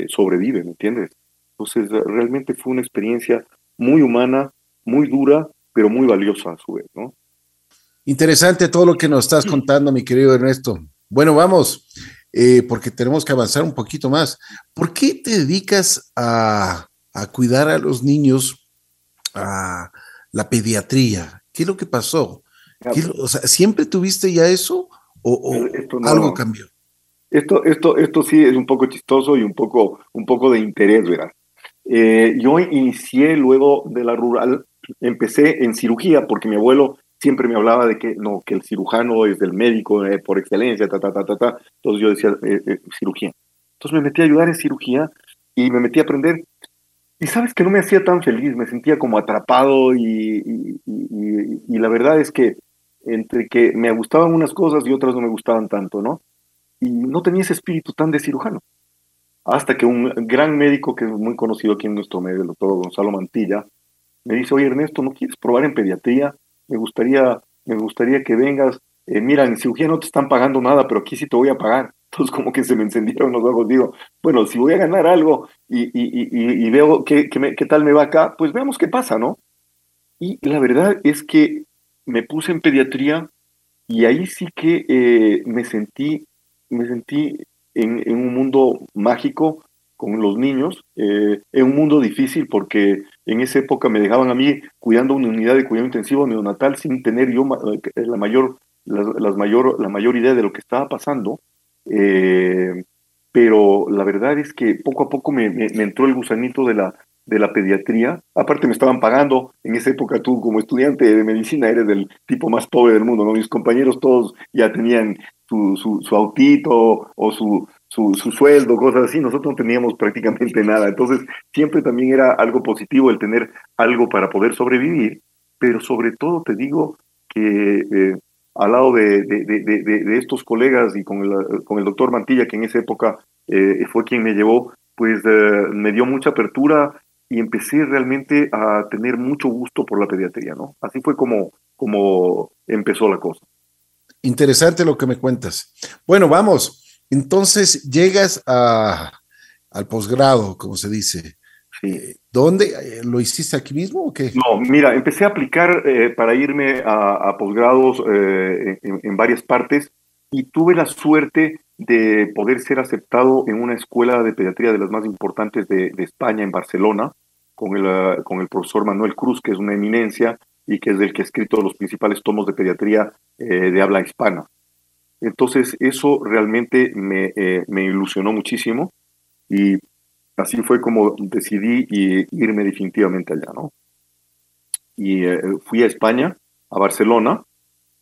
sobrevive, ¿me entiendes? Entonces realmente fue una experiencia muy humana, muy dura, pero muy valiosa a su vez, ¿no? Interesante todo lo que nos estás contando, mi querido Ernesto. Bueno, vamos. Eh, porque tenemos que avanzar un poquito más. ¿Por qué te dedicas a, cuidar a los niños, a la pediatría? ¿Qué es lo que pasó? ¿Siempre tuviste ya eso o, algo cambió? Esto, esto, esto sí es un poco chistoso y un poco, un poco de interés, ¿verdad? Eh, yo inicié luego de la rural, empecé en cirugía porque mi abuelo siempre me hablaba de que no, que el cirujano es del médico eh, por excelencia, ta, ta, ta, ta, ta. Entonces yo decía, eh, eh, cirugía. Entonces me metí a ayudar en cirugía y me metí a aprender. Y sabes que no me hacía tan feliz, me sentía como atrapado y, y, la verdad es que entre que me gustaban unas cosas y otras no me gustaban tanto, ¿no? Y no tenía ese espíritu tan de cirujano. Hasta que un gran médico que es muy conocido aquí en nuestro medio, el doctor Gonzalo Mantilla, me dice, oye Ernesto, ¿no quieres probar en pediatría? me gustaría, me gustaría que vengas, eh, mira, en cirugía no te están pagando nada, pero aquí sí te voy a pagar. Entonces como que se me encendieron los ojos, digo, bueno, si voy a ganar algo y, veo qué, qué, tal me va acá, pues veamos qué pasa, ¿no? Y la verdad es que me puse en pediatría y ahí sí que eh, me sentí, me sentí en, un mundo mágico con los niños, eh, en un mundo difícil porque en esa época me dejaban a mí cuidando una unidad de cuidado intensivo neonatal sin tener yo eh, la mayor, las, mayor, la mayor idea de lo que estaba pasando. Eh, pero la verdad es que poco a poco me, me, entró el gusanito de la, de la pediatría. Aparte me estaban pagando. En esa época tú como estudiante de medicina eres el tipo más pobre del mundo. ¿no? Mis compañeros todos ya tenían su, su, su autito o su, su, su, sueldo, cosas así, nosotros no teníamos prácticamente nada. Entonces, siempre también era algo positivo el tener algo para poder sobrevivir, pero sobre todo te digo que eh, al lado de, de, de, de, estos colegas y con el, con el doctor Mantilla, que en esa época eh, fue quien me llevó, pues eh, me dio mucha apertura y empecé realmente a tener mucho gusto por la pediatría, ¿no? Así fue como, como empezó la cosa. Interesante lo que me cuentas. Bueno, vamos. Entonces llegas a, al posgrado, como se dice. Sí. ¿Dónde? Eh, ¿Lo hiciste aquí mismo o qué? No, mira, empecé a aplicar eh, para irme a, posgrados eh, en, varias partes y tuve la suerte de poder ser aceptado en una escuela de pediatría de las más importantes de, España, en Barcelona, con el, con el profesor Manuel Cruz, que es una eminencia y que es el que ha escrito los principales tomos de pediatría eh, de habla hispana. Entonces, eso realmente me, eh, me, ilusionó muchísimo y así fue como decidí irme definitivamente allá, ¿no? Y eh, fui a España, a Barcelona,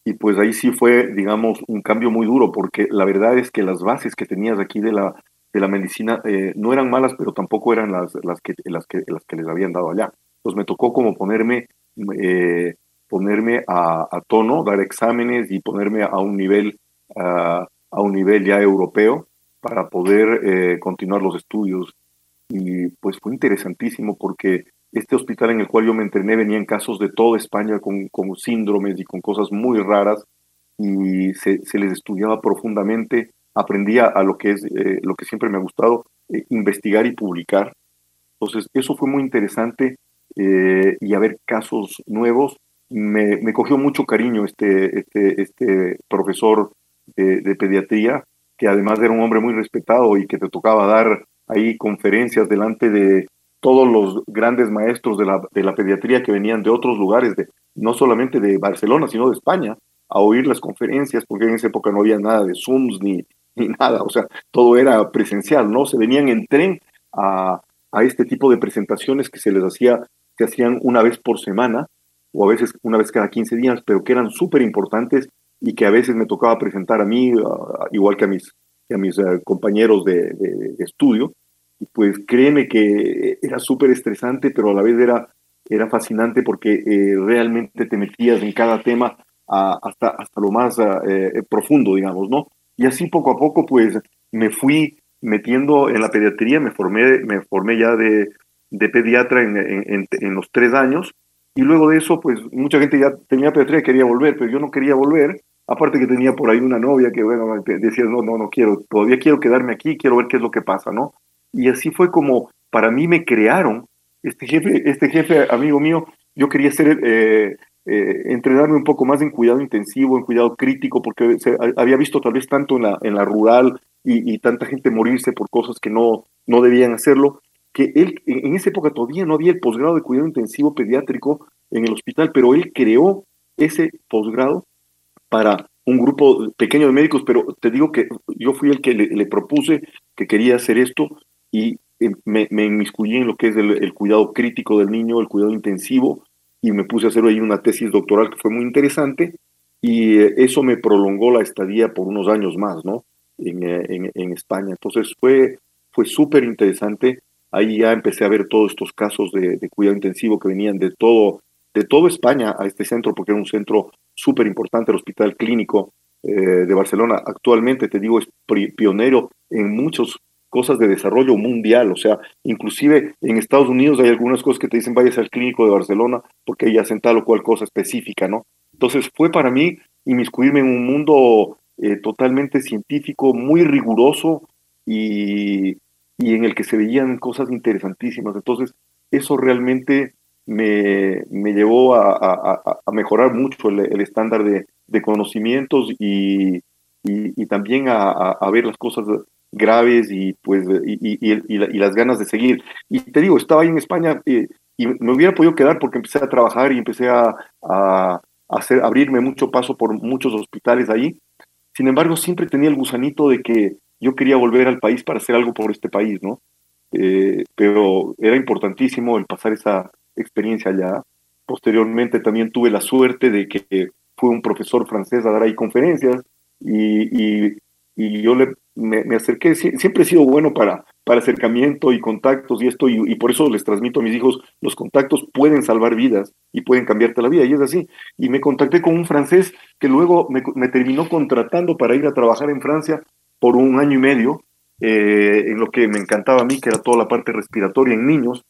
y pues ahí sí fue, digamos, un cambio muy duro, porque la verdad es que las bases que tenías aquí de la, de la medicina eh, no eran malas, pero tampoco eran las, las, que, las, que, las que les habían dado allá. Entonces me tocó como ponerme, eh, ponerme a, tono, dar exámenes y ponerme a un nivel, a un nivel ya europeo para poder eh, continuar los estudios. Y pues fue interesantísimo porque este hospital en el cual yo me entrené venían casos de toda España con, con síndromes y con cosas muy raras y se, se les estudiaba profundamente aprendí a, lo que es eh, lo que siempre me ha gustado, eh, investigar y publicar. Entonces, eso fue muy interesante eh, y a ver casos nuevos. Me, me, cogió mucho cariño este, este, este profesor de, pediatría, que además era un hombre muy respetado y que te tocaba dar ahí conferencias delante de todos los grandes maestros de la, de la pediatría que venían de otros lugares, de, no solamente de Barcelona, sino de España, a oír las conferencias, porque en esa época no había nada de Zooms ni, ni nada, o sea, todo era presencial, ¿no? Se venían en tren a, a este tipo de presentaciones que se les hacía, se hacían una vez por semana, o a veces una vez cada 15 días, pero que eran súper importantes y que a veces me tocaba presentar a mí, igual que a mis, a mis eh, compañeros de, de, estudio. Pues créeme que era súper estresante, pero a la vez era, era fascinante porque eh, realmente te metías en cada tema hasta, hasta lo más eh, profundo, digamos, ¿no? Y así poco a poco, pues me fui metiendo en la pediatría, me formé, me formé ya de, de pediatra en, en, en, los tres años. Y luego de eso, pues mucha gente ya tenía pediatría y quería volver, pero yo no quería volver. Aparte que tenía por ahí una novia que, bueno, decía, no, no, no quiero, todavía quiero quedarme aquí, quiero ver qué es lo que pasa, ¿no? Y así fue como para mí me crearon, este jefe, este jefe amigo mío, yo quería ser eh, eh, entrenarme un poco más en cuidado intensivo, en cuidado crítico, porque había visto tal vez tanto en la, en la rural y, tanta gente morirse por cosas que no, no debían hacerlo, que él en esa época todavía no había el posgrado de cuidado intensivo pediátrico en el hospital, pero él creó ese posgrado para un grupo pequeño de médicos, pero te digo que yo fui el que le, propuse que quería hacer esto y eh, me, me inmiscuí en lo que es el, cuidado crítico del niño, el cuidado intensivo, y me puse a hacer ahí una tesis doctoral que fue muy interesante y eh, eso me prolongó la estadía por unos años más, ¿no? En, eh, en, España. Entonces fue, fue súper interesante. Ahí ya empecé a ver todos estos casos de, cuidado intensivo que venían de todo, de todo España a este centro, porque era un centro súper importante, el Hospital Clínico eh, de Barcelona. Actualmente, te digo, es pionero en muchos cosas de desarrollo mundial, o sea, inclusive en Estados Unidos hay algunas cosas que te dicen vayas al clínico de Barcelona porque ahí hacen tal o cual cosa específica, ¿no? Entonces fue para mí inmiscuirme en un mundo eh, totalmente científico, muy riguroso y, y, en el que se veían cosas interesantísimas. Entonces eso realmente me, me llevó a, a, a, mejorar mucho el, estándar de, de conocimientos y, y, y también a, ver las cosas graves y pues y, y, las ganas de seguir. Y te digo, estaba ahí en España eh, y me hubiera podido quedar porque empecé a trabajar y empecé a, a, hacer, abrirme mucho paso por muchos hospitales ahí. Sin embargo, siempre tenía el gusanito de que yo quería volver al país para hacer algo por este país, ¿no? Eh, pero era importantísimo el pasar esa experiencia allá. Posteriormente también tuve la suerte de que fue un profesor francés a dar ahí conferencias y, y y yo le, me, acerqué, siempre he sido bueno para, para acercamiento y contactos y esto, y, por eso les transmito a mis hijos, los contactos pueden salvar vidas y pueden cambiarte la vida, y es así. Y me contacté con un francés que luego me, terminó contratando para ir a trabajar en Francia por un año y medio, eh, en lo que me encantaba a mí, que era toda la parte respiratoria en niños,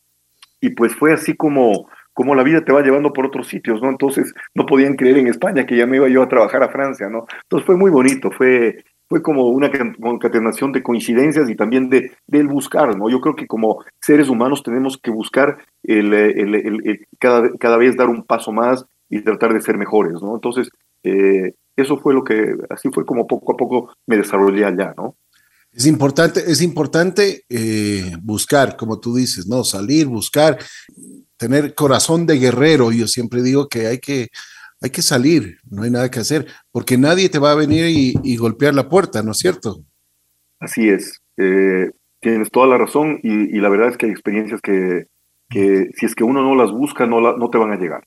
y pues fue así como como la vida te va llevando por otros sitios, ¿no? Entonces no podían creer en España que ya me iba yo a trabajar a Francia, ¿no? Entonces fue muy bonito, fue, fue como una concatenación de coincidencias y también de del buscar, ¿no? Yo creo que como seres humanos tenemos que buscar el, el, cada, cada, vez dar un paso más y tratar de ser mejores, ¿no? Entonces, eh, eso fue lo que, así fue como poco a poco me desarrollé allá, ¿no? Es importante, es importante eh, buscar, como tú dices, ¿no? Salir, buscar, tener corazón de guerrero. Yo siempre digo que hay que hay que salir, no hay nada que hacer, porque nadie te va a venir y, golpear la puerta, ¿no es cierto? Así es, eh, tienes toda la razón y, la verdad es que hay experiencias que, si es que uno no las busca, no, la, no te van a llegar.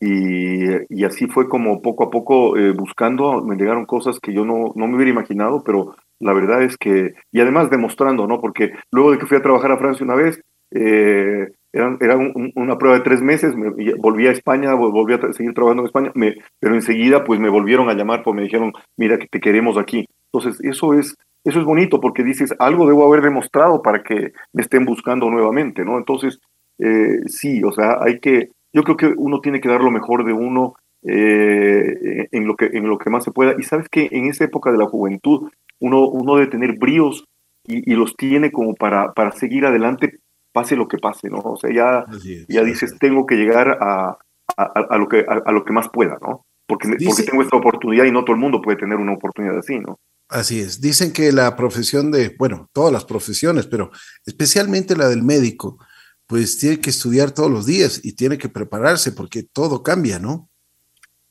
Y, así fue como poco a poco eh, buscando, me llegaron cosas que yo no, no me hubiera imaginado, pero la verdad es que, y además demostrando, ¿no? Porque luego de que fui a trabajar a Francia una vez, eh, era, una prueba de tres meses, me, volví a España, volví a seguir trabajando en España, pero enseguida pues me volvieron a llamar, pues me dijeron, mira que te queremos aquí. Entonces, eso es, eso es bonito porque dices, algo debo haber demostrado para que me estén buscando nuevamente, ¿no? Entonces, eh, sí, o sea, hay que, yo creo que uno tiene que dar lo mejor de uno eh, en, lo que, en lo que más se pueda. Y sabes que en esa época de la juventud, uno, uno debe tener bríos y, y los tiene como para, para seguir adelante pase lo que pase, ¿no? O sea, ya, ya dices, tengo que llegar a, a, lo que, a, lo que más pueda, ¿no? Porque, porque tengo esta oportunidad y no todo el mundo puede tener una oportunidad así, ¿no? Así es. Dicen que la profesión de, bueno, todas las profesiones, pero especialmente la del médico, pues tiene que estudiar todos los días y tiene que prepararse porque todo cambia, ¿no?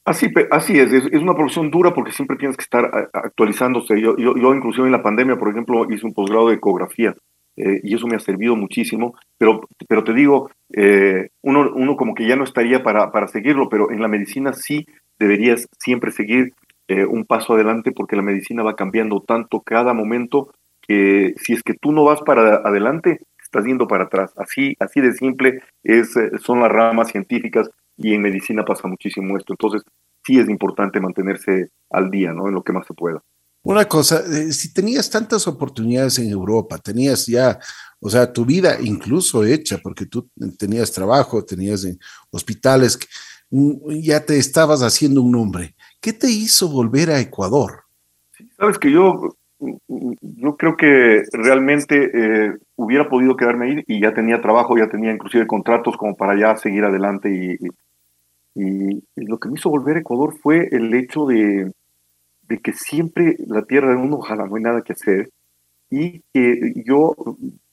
Así, así es, es, una profesión dura porque siempre tienes que estar actualizándose. Yo, yo, yo inclusive en la pandemia, por ejemplo, hice un posgrado de ecografía eh, y eso me ha servido muchísimo, pero, pero te digo, eh, uno, uno como que ya no estaría para, para seguirlo, pero en la medicina sí deberías siempre seguir eh, un paso adelante porque la medicina va cambiando tanto cada momento que si es que tú no vas para adelante, estás yendo para atrás. Así, así de simple es, son las ramas científicas y en medicina pasa muchísimo esto. Entonces, sí es importante mantenerse al día, ¿no? En lo que más se pueda. Una cosa, eh, si tenías tantas oportunidades en Europa, tenías ya, o sea, tu vida incluso hecha, porque tú tenías trabajo, tenías en hospitales, mm, ya te estabas haciendo un nombre. ¿Qué te hizo volver a Ecuador? Sabes que yo, yo creo que realmente eh, hubiera podido quedarme ahí y ya tenía trabajo, ya tenía inclusive contratos como para ya seguir adelante y, y lo que me hizo volver a Ecuador fue el hecho de, de que siempre la tierra de uno, ojalá no hay nada que hacer, y que yo,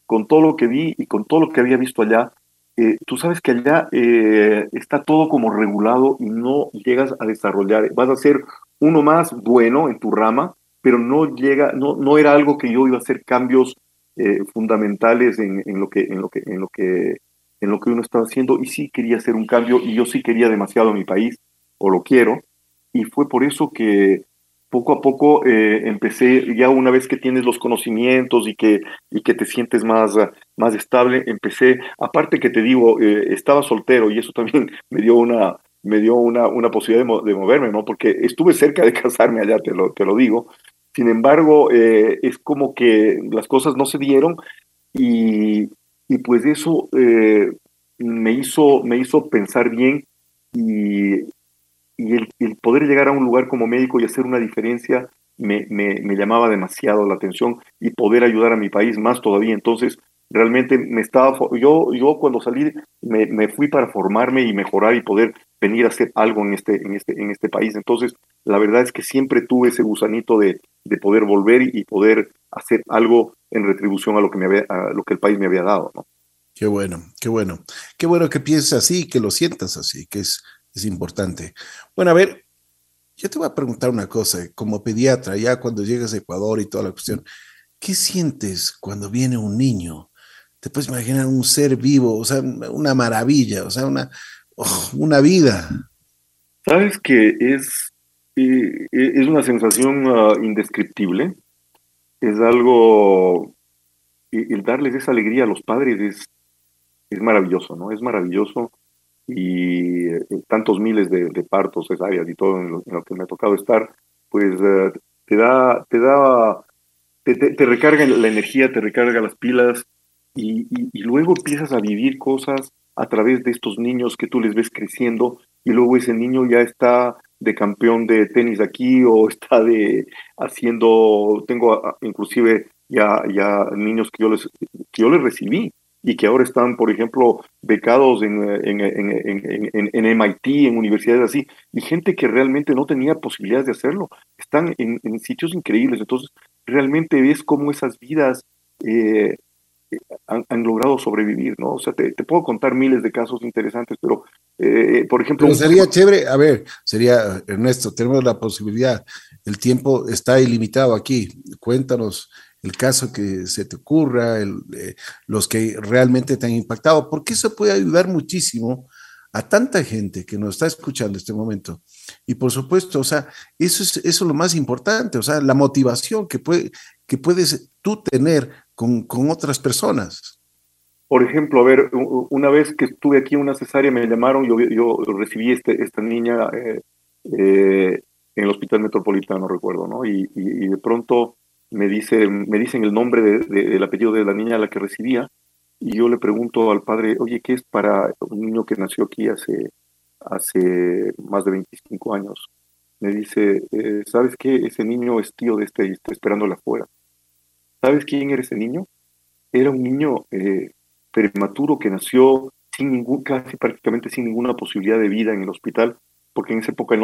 con todo lo que vi y con todo lo que había visto allá, eh, tú sabes que allá eh, está todo como regulado y no llegas a desarrollar, vas a ser uno más bueno en tu rama, pero no llega, no, no era algo que yo iba a hacer cambios eh, fundamentales en, en, lo que, en lo que, en lo que, en lo que uno estaba haciendo, y sí quería hacer un cambio, y yo sí quería demasiado a mi país, o lo quiero, y fue por eso que poco a poco eh, empecé, ya una vez que tienes los conocimientos y que, y que te sientes más, más estable, empecé, aparte que te digo, eh, estaba soltero y eso también me dio una, me dio una, una posibilidad de, moverme, ¿no? Porque estuve cerca de casarme allá, te lo, te lo digo. Sin embargo, eh, es como que las cosas no se dieron y, y pues eso me, hizo, me hizo pensar bien y, y el, poder llegar a un lugar como médico y hacer una diferencia me, me, llamaba demasiado la atención y poder ayudar a mi país más todavía. Entonces, realmente me estaba, yo, yo cuando salí me, me, fui para formarme y mejorar y poder venir a hacer algo en este, en este, en este país. Entonces, la verdad es que siempre tuve ese gusanito de, de poder volver y poder hacer algo en retribución a lo que me había, a lo que el país me había dado. Qué bueno, qué bueno. Qué bueno que pienses así, que lo sientas así, que es es importante. Bueno, a ver, yo te voy a preguntar una cosa, como pediatra, ya cuando llegas a Ecuador y toda la cuestión, ¿qué sientes cuando viene un niño? Te puedes imaginar un ser vivo, o sea, una maravilla, o sea, una, oh, una vida. Sabes que es, es una sensación ah, indescriptible. es algo, el darles esa alegría a los padres es, es maravilloso, ¿no? Es maravilloso y eh, tantos miles de, partos, cesáreas y todo en lo, que me ha tocado estar, pues eh, te da, te da, te, te, recarga la energía, te recarga las pilas y, y, luego empiezas a vivir cosas a través de estos niños que tú les ves creciendo y luego ese niño ya está de campeón de tenis aquí o está de haciendo, tengo inclusive ya, ya niños que yo les, que yo les recibí y que ahora están, por ejemplo, becados en, en, en, en, MIT, en universidades así, y gente que realmente no tenía posibilidades de hacerlo, están en, sitios increíbles. Entonces, realmente ves cómo esas vidas eh, han, logrado sobrevivir, ¿no? O sea, te, puedo contar miles de casos interesantes, pero, eh, por ejemplo... Sería chévere, a ver, sería, Ernesto, tenemos la posibilidad, el tiempo está ilimitado aquí, cuéntanos el caso que se te ocurra, eh, los que realmente te han impactado, porque eso puede ayudar muchísimo a tanta gente que nos está escuchando en este momento. Y por supuesto, o sea, eso es, eso lo más importante, o sea, la motivación que, puede, que puedes tú tener con, con otras personas. Por ejemplo, a ver, una vez que estuve aquí en una cesárea, me llamaron, yo, yo recibí este, esta niña eh, eh, en el hospital metropolitano, recuerdo, ¿no? Y, de pronto me, dice, me dicen el nombre de, del apellido de la niña a la que recibía y yo le pregunto al padre, oye, ¿qué es para un niño que nació aquí hace, hace más de 25 años? Me dice, eh, ¿sabes qué? Ese niño es tío de este y está esperándola afuera. ¿Sabes quién era ese niño? Era un niño eh, prematuro que nació sin ningún, casi prácticamente sin ninguna posibilidad de vida en el hospital, porque en esa época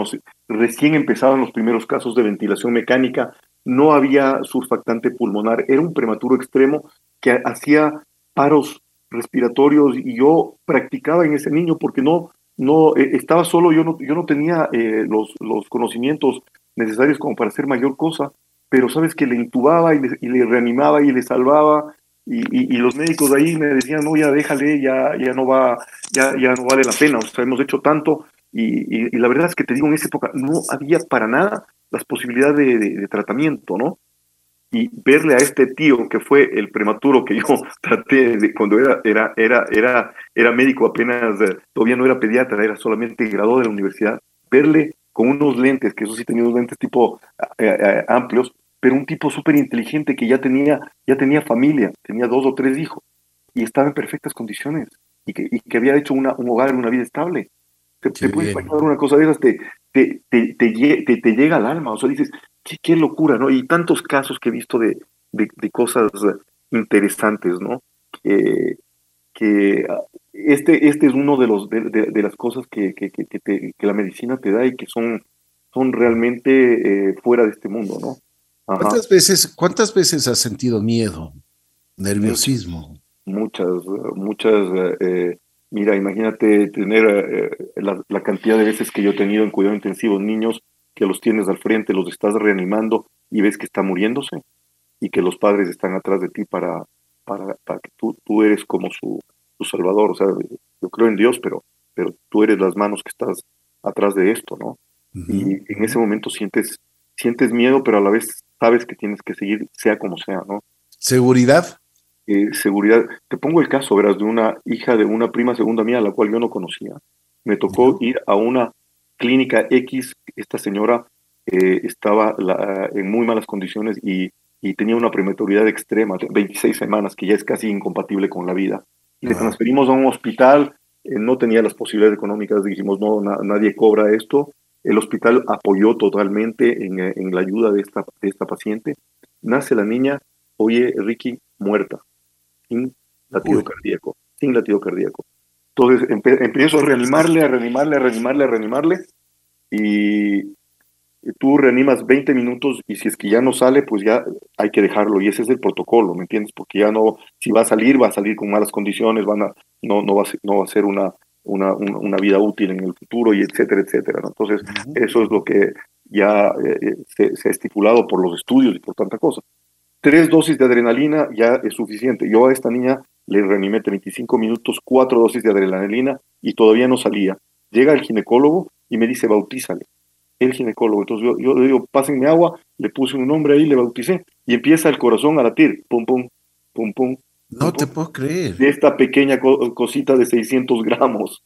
recién empezaban los primeros casos de ventilación mecánica, no había surfactante pulmonar, era un prematuro extremo que hacía paros respiratorios y yo practicaba en ese niño porque no, no eh, estaba solo, yo no, yo no tenía eh, los, los conocimientos necesarios como para hacer mayor cosa, pero sabes que le intubaba y le, reanimaba y le salvaba y, los médicos ahí me decían, no, ya déjale, ya, ya no va, ya, ya no vale la pena, o sea, hemos hecho tanto y, la verdad es que te digo, en esa época no había para nada las posibilidades de, tratamiento, ¿no? Y verle a este tío que fue el prematuro que yo traté de, cuando era, era, era, era, era médico apenas, eh, todavía no era pediatra, era solamente graduado de la universidad, verle con unos lentes, que eso sí tenía unos lentes tipo eh, eh, amplios, pero un tipo súper inteligente que ya tenía, ya tenía familia, tenía dos o tres hijos y estaba en perfectas condiciones y que, y que había hecho una, un hogar, una vida estable. Te, te puedes imaginar una cosa de esas, te, te, te, te, llega al alma, o sea, dices, qué, qué, locura, ¿no? Y tantos casos que he visto de, de, cosas interesantes, ¿no? Que, que ah, este, este es uno de los de, de las cosas que, que, que, que, la medicina te da y que son, son realmente eh, fuera de este mundo, ¿no? ¿Cuántas veces, ¿Cuántas veces has sentido miedo, nerviosismo? Muchas, muchas. Eh, Mira, imagínate tener eh, la, cantidad de veces que yo he tenido en cuidado intensivo niños que los tienes al frente, los estás reanimando y ves que está muriéndose y que los padres están atrás de ti para, para, para que tú, tú eres como su, su salvador. O sea, yo creo en Dios, pero, pero tú eres las manos que estás atrás de esto, ¿no? Y en ese momento sientes, sientes miedo, pero a la vez sabes que tienes que seguir, sea como sea, ¿no? ¿Seguridad? Eh, seguridad. Te pongo el caso, verás, de una hija de una prima segunda mía, la cual yo no conocía. Me tocó ir a una clínica X. Esta señora eh, estaba en muy malas condiciones y, tenía una prematuridad extrema, 26 semanas, que ya es casi incompatible con la vida. Y le transferimos a un hospital, eh, no tenía las posibilidades económicas, dijimos, no, nadie cobra esto. El hospital apoyó totalmente en, en la ayuda de esta, de esta paciente. Nace la niña, oye, Ricky, muerta sin latido cardíaco, sin latido cardíaco. Entonces empiezo a reanimarle, a reanimarle, a reanimarle, a reanimarle y tú reanimas 20 minutos y si es que ya no sale, pues ya hay que dejarlo y ese es el protocolo, ¿me entiendes? Porque ya no, si va a salir, va a salir con malas condiciones, van a, no, no, va, a ser, no va a ser una, una, una, vida útil en el futuro y etcétera, etcétera. Entonces, eso es lo que ya eh, eh, se, se, ha estipulado por los estudios y por tanta cosa tres dosis de adrenalina ya es suficiente. Yo a esta niña le reanimé 35 minutos, cuatro dosis de adrenalina y todavía no salía. Llega el ginecólogo y me dice, bautízale. el ginecólogo. Entonces yo, yo le digo, pásenme agua, le puse un nombre ahí, le bauticé, y empieza el corazón a latir, pum, pum, pum, pum. No te puedo creer. De esta pequeña cosita de 600 gramos.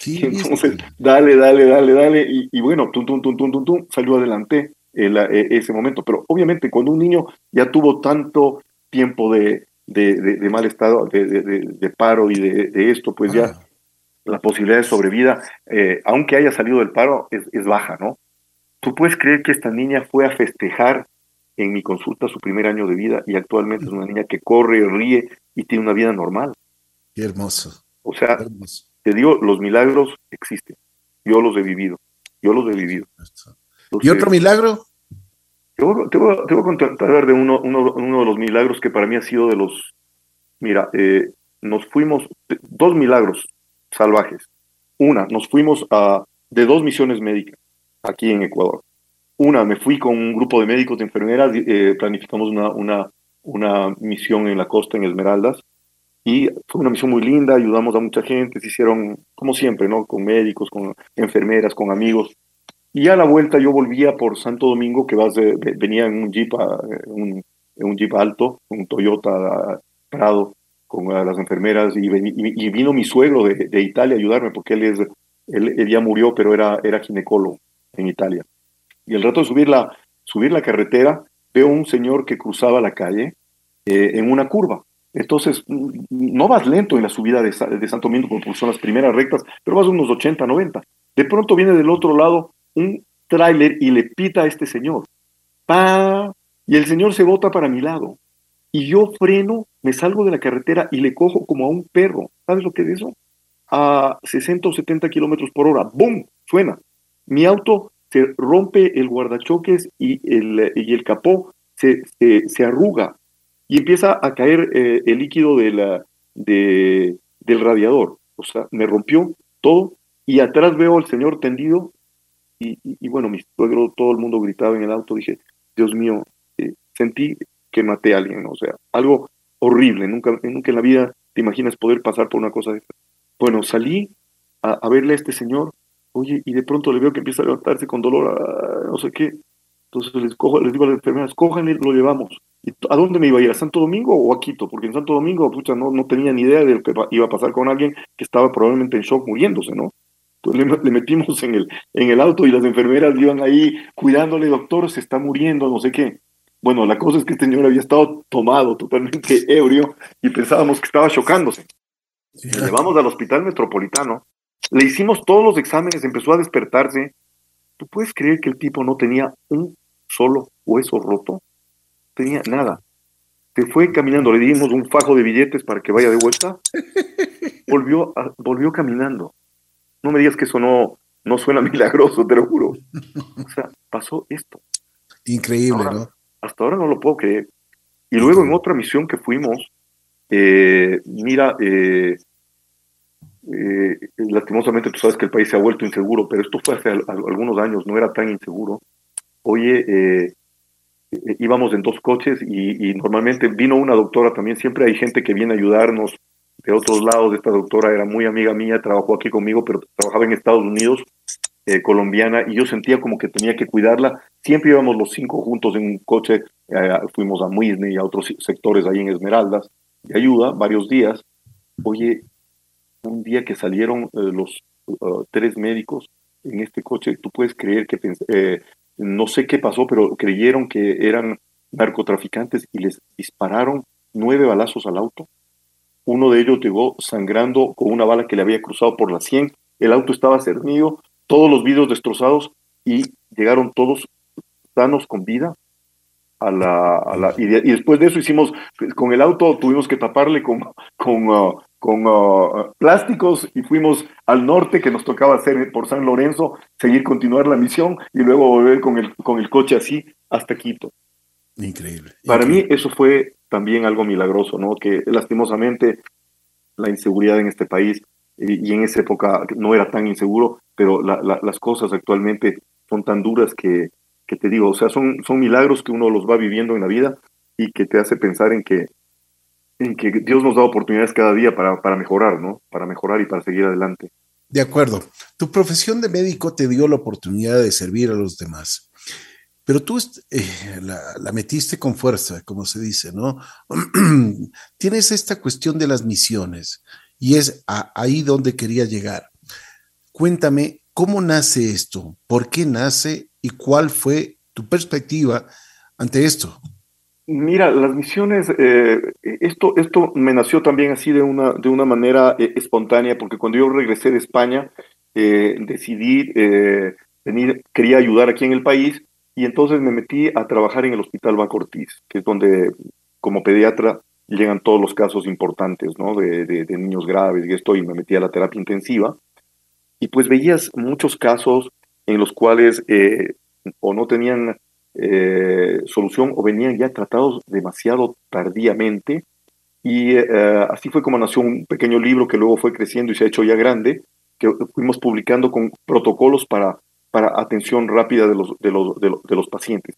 Sí, Entonces, dale, dale, dale, dale, y, bueno, tum, tum, tum, tum, tum, tum, salió adelante eh, ese momento. Pero obviamente cuando un niño ya tuvo tanto tiempo de, de, mal estado, de, paro y de, esto, pues ya ah. la posibilidad de sobrevida, eh, aunque haya salido del paro, es, es baja, ¿no? ¿Tú puedes creer que esta niña fue a festejar en mi consulta su primer año de vida y actualmente es una niña que corre, ríe y tiene una vida normal? Qué hermoso. O sea, te digo, los milagros existen. Yo los he vivido. Yo los he vivido. ¿Y otro milagro? Te voy, a contar de uno, uno, uno, de los milagros que para mí ha sido de los... Mira, eh, nos fuimos, dos milagros salvajes. Una, nos fuimos a, de dos misiones médicas aquí en Ecuador. Una, me fui con un grupo de médicos, de enfermeras, eh, planificamos una, una, una misión en la costa, en Esmeraldas, y fue una misión muy linda, ayudamos a mucha gente, se hicieron, como siempre, ¿no? Con médicos, con enfermeras, con amigos. Y a la vuelta yo volvía por Santo Domingo, que vas venía en un jeep, un, en un jeep alto, un Toyota Prado, con las enfermeras, y, y, vino mi suegro de, de, Italia a ayudarme, porque él, es, él, ya murió, pero era, era ginecólogo en Italia. Y el rato de subir la, subir la carretera, veo un señor que cruzaba la calle eh, en una curva. Entonces, no vas lento en la subida de, de Santo Domingo, porque son las primeras rectas, pero vas unos 80, 90. De pronto viene del otro lado un tráiler y le pita a este señor. ¡Pa! Y el señor se bota para mi lado. Y yo freno, me salgo de la carretera y le cojo como a un perro. ¿Sabes lo que es eso? A 60 o 70 kilómetros por hora. ¡Bum! Suena. Mi auto se rompe el guardachoques y el, y el capó se, se, arruga y empieza a caer eh, el líquido de la, de, del radiador. O sea, me rompió todo y atrás veo al señor tendido y, bueno, mi suegro, todo el mundo gritaba en el auto, dije, Dios mío, eh, sentí que maté a alguien, o sea, algo horrible, nunca, nunca en la vida te imaginas poder pasar por una cosa de esta. Bueno, salí a, verle a este señor, oye, y de pronto le veo que empieza a levantarse con dolor, a, no sé qué, entonces les, cojo, les digo a las enfermeras, cójanle, lo llevamos. ¿Y ¿A dónde me iba a ir? ¿A Santo Domingo o a Quito? Porque en Santo Domingo, pucha, no, no tenía ni idea de lo que iba a pasar con alguien que estaba probablemente en shock muriéndose, ¿no? Le, metimos en el, en el auto y las enfermeras iban ahí cuidándole, doctor, se está muriendo, no sé qué. Bueno, la cosa es que este señor había estado tomado, totalmente ebrio, y pensábamos que estaba chocándose. Le llevamos al hospital metropolitano, le hicimos todos los exámenes, empezó a despertarse. ¿Tú puedes creer que el tipo no tenía un solo hueso roto? Tenía nada. Se fue caminando, le dimos un fajo de billetes para que vaya de vuelta. Volvió, volvió caminando. No me digas que eso no, no suena milagroso, te lo juro. O sea, pasó esto. Increíble, ¿no? Hasta ahora no lo puedo creer. Y luego en otra misión que fuimos, eh, mira, eh, eh, lastimosamente tú sabes que el país se ha vuelto inseguro, pero esto fue hace algunos años, no era tan inseguro. Oye, íbamos en dos coches y, y, normalmente vino una doctora también, siempre hay gente que viene a ayudarnos de otros lados. Esta doctora era muy amiga mía, trabajó aquí conmigo, pero trabajaba en Estados Unidos, eh, colombiana, y yo sentía como que tenía que cuidarla. Siempre íbamos los cinco juntos en un coche, eh, fuimos a Muisne y a otros sectores ahí en Esmeraldas, de ayuda, varios días. Oye, un día que salieron eh, los tres médicos en este coche, tú puedes creer que no sé qué pasó, pero creyeron que eran narcotraficantes y les dispararon nueve balazos al auto. Uno de ellos llegó sangrando con una bala que le había cruzado por la sien. El auto estaba cernido, todos los vidrios destrozados y llegaron todos sanos con vida. A la, a la y, después de eso hicimos, con el auto tuvimos que taparle con, con, uh, con uh, plásticos y fuimos al norte que nos tocaba hacer por San Lorenzo, seguir continuar la misión y luego volver con el, con el coche así hasta Quito. Increíble. Para mí eso fue también algo milagroso, ¿no? Que lastimosamente la inseguridad en este país y, en esa época no era tan inseguro, pero las cosas actualmente son tan duras que, que te digo, o sea, son, son milagros que uno los va viviendo en la vida y que te hace pensar en que, en que Dios nos da oportunidades cada día para, para mejorar, ¿no? Para mejorar y para seguir adelante. De acuerdo. Tu profesión de médico te dio la oportunidad de servir a los demás. Pero tú eh, la, metiste con fuerza, como se dice, ¿no? Tienes esta cuestión de las misiones y es ahí donde quería llegar. Cuéntame, ¿cómo nace esto? ¿Por qué nace? ¿Y cuál fue tu perspectiva ante esto? Mira, las misiones, eh, esto, esto me nació también así de una, de una manera eh, espontánea, porque cuando yo regresé de España, decidí venir, quería ayudar aquí en el país y entonces me metí a trabajar en el Hospital Bacortiz, que es donde como pediatra llegan todos los casos importantes, ¿no? De, niños graves y esto, y me metí a la terapia intensiva. Y pues veías muchos casos en los cuales eh, o no tenían eh, solución o venían ya tratados demasiado tardíamente. Y eh, así fue como nació un pequeño libro que luego fue creciendo y se ha hecho ya grande, que fuimos publicando con protocolos para para atención rápida de los, de los, de los, pacientes.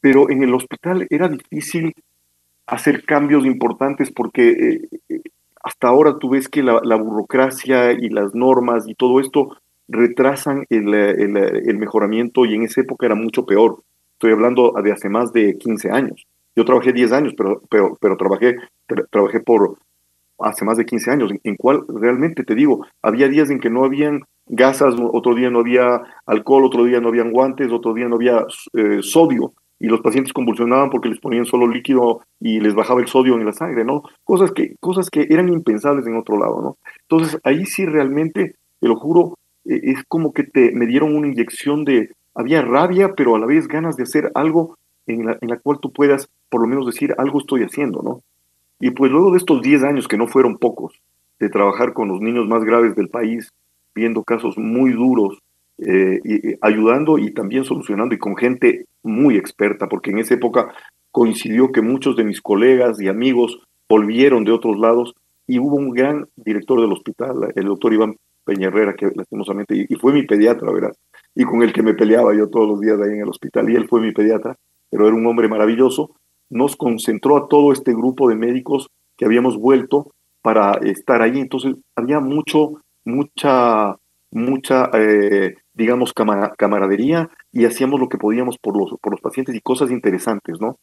Pero en el hospital era difícil hacer cambios importantes porque eh, hasta ahora tú ves que la, burocracia y las normas y todo esto retrasan el, el, mejoramiento y en esa época era mucho peor. Estoy hablando de hace más de 15 años. Yo trabajé 10 años, pero, pero, pero trabajé, trabajé por hace más de 15 años, en, cual realmente te digo, había días en que no habían gasas, otro día no había alcohol, otro día no habían guantes, otro día no había eh, sodio y los pacientes convulsionaban porque les ponían solo líquido y les bajaba el sodio en la sangre, ¿no? Cosas que, cosas que eran impensables en otro lado, ¿no? Entonces ahí sí realmente, te lo juro, eh, es como que te me dieron una inyección de, había rabia, pero a la vez ganas de hacer algo en la, en la cual tú puedas por lo menos decir algo estoy haciendo, ¿no? Y pues luego de estos 10 años, que no fueron pocos, de trabajar con los niños más graves del país, viendo casos muy duros, eh, y, ayudando y también solucionando y con gente muy experta, porque en esa época coincidió que muchos de mis colegas y amigos volvieron de otros lados y hubo un gran director del hospital, el doctor Iván Peña que lastimosamente, y, fue mi pediatra, ¿verdad? Y con el que me peleaba yo todos los días ahí en el hospital, y él fue mi pediatra, pero era un hombre maravilloso, nos concentró a todo este grupo de médicos que habíamos vuelto para estar ahí. Entonces había mucho mucha, mucha, eh, digamos, camaradería y hacíamos lo que podíamos por los, por los pacientes y cosas interesantes, ¿no?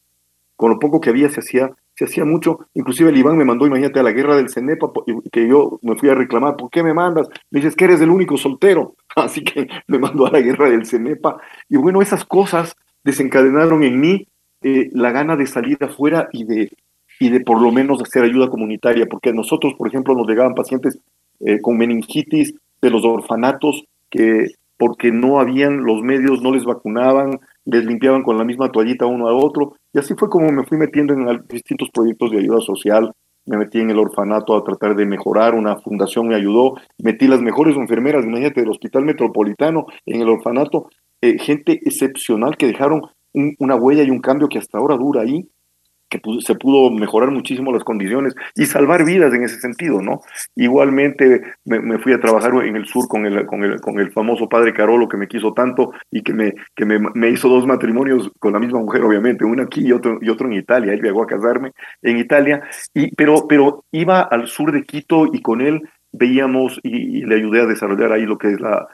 Con lo poco que había se hacía, se hacía mucho. Inclusive el Iván me mandó, imagínate, a la guerra del CENEPA, que yo me fui a reclamar, ¿por qué me mandas? Me dices que eres el único soltero. Así que me mandó a la guerra del CENEPA. Y bueno, esas cosas desencadenaron en mí eh, la gana de salir afuera y de, y de por lo menos hacer ayuda comunitaria, porque nosotros, por ejemplo, nos llegaban pacientes eh, con meningitis de los orfanatos que porque no habían los medios, no les vacunaban, les limpiaban con la misma toallita uno a otro. Y así fue como me fui metiendo en distintos proyectos de ayuda social. Me metí en el orfanato a tratar de mejorar, una fundación me ayudó, metí las mejores enfermeras, imagínate, del Hospital Metropolitano, en el orfanato, eh, gente excepcional que dejaron una huella y un cambio que hasta ahora dura ahí que se pudo mejorar muchísimo las condiciones y salvar vidas en ese sentido, ¿no? Igualmente me, fui a trabajar en el sur con el, con el, con el famoso padre Carolo que me quiso tanto y que, me, que me, hizo dos matrimonios con la misma mujer, obviamente, uno aquí y otro, y otro en Italia, él llegó a casarme en Italia, y, pero, pero iba al sur de Quito y con él veíamos y, le ayudé a desarrollar ahí lo que es la,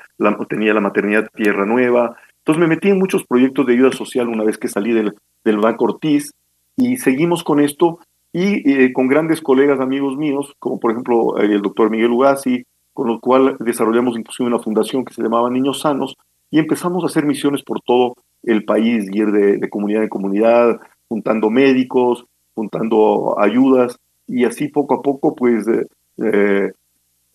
tenía la maternidad Tierra Nueva, entonces me metí en muchos proyectos de ayuda social una vez que salí del, del Banco Ortiz, y seguimos con esto. Y eh, con grandes colegas, amigos míos, como por ejemplo eh, el doctor Miguel Ugasi, con lo cual desarrollamos inclusive una fundación que se llamaba Niños Sanos y empezamos a hacer misiones por todo el país, ir de, comunidad en comunidad, juntando médicos, juntando ayudas y así poco a poco pues eh,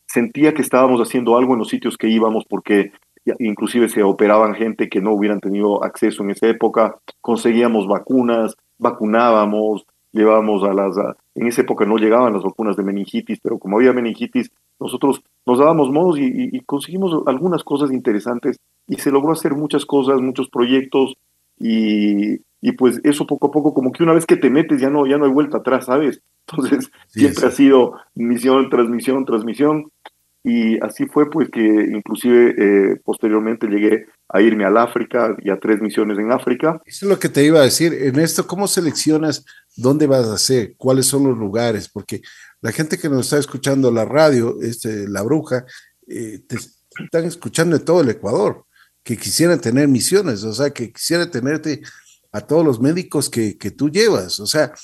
sentía que estábamos haciendo algo en los sitios que íbamos porque inclusive se operaban gente que no hubieran tenido acceso en esa época, conseguíamos vacunas, vacunábamos, llevábamos a las... en esa época no llegaban las vacunas de meningitis, pero como había meningitis, nosotros nos dábamos modos y, conseguimos algunas cosas interesantes y se logró hacer muchas cosas, muchos proyectos y, y, pues eso poco a poco, como que una vez que te metes ya no, ya no hay vuelta atrás, ¿sabes? Entonces siempre ha sido misión, transmisión, transmisión y así fue pues que inclusive eh, posteriormente llegué a irme al África y a tres misiones en África. Eso es lo que te iba a decir. En esto, ¿cómo seleccionas dónde vas a hacer? ¿Cuáles son los lugares? Porque la gente que nos está escuchando la radio, este, La Bruja, eh, te están escuchando de todo el Ecuador, que quisieran tener misiones, o sea, que quisieran tenerte a todos los médicos que, que tú llevas. O sea,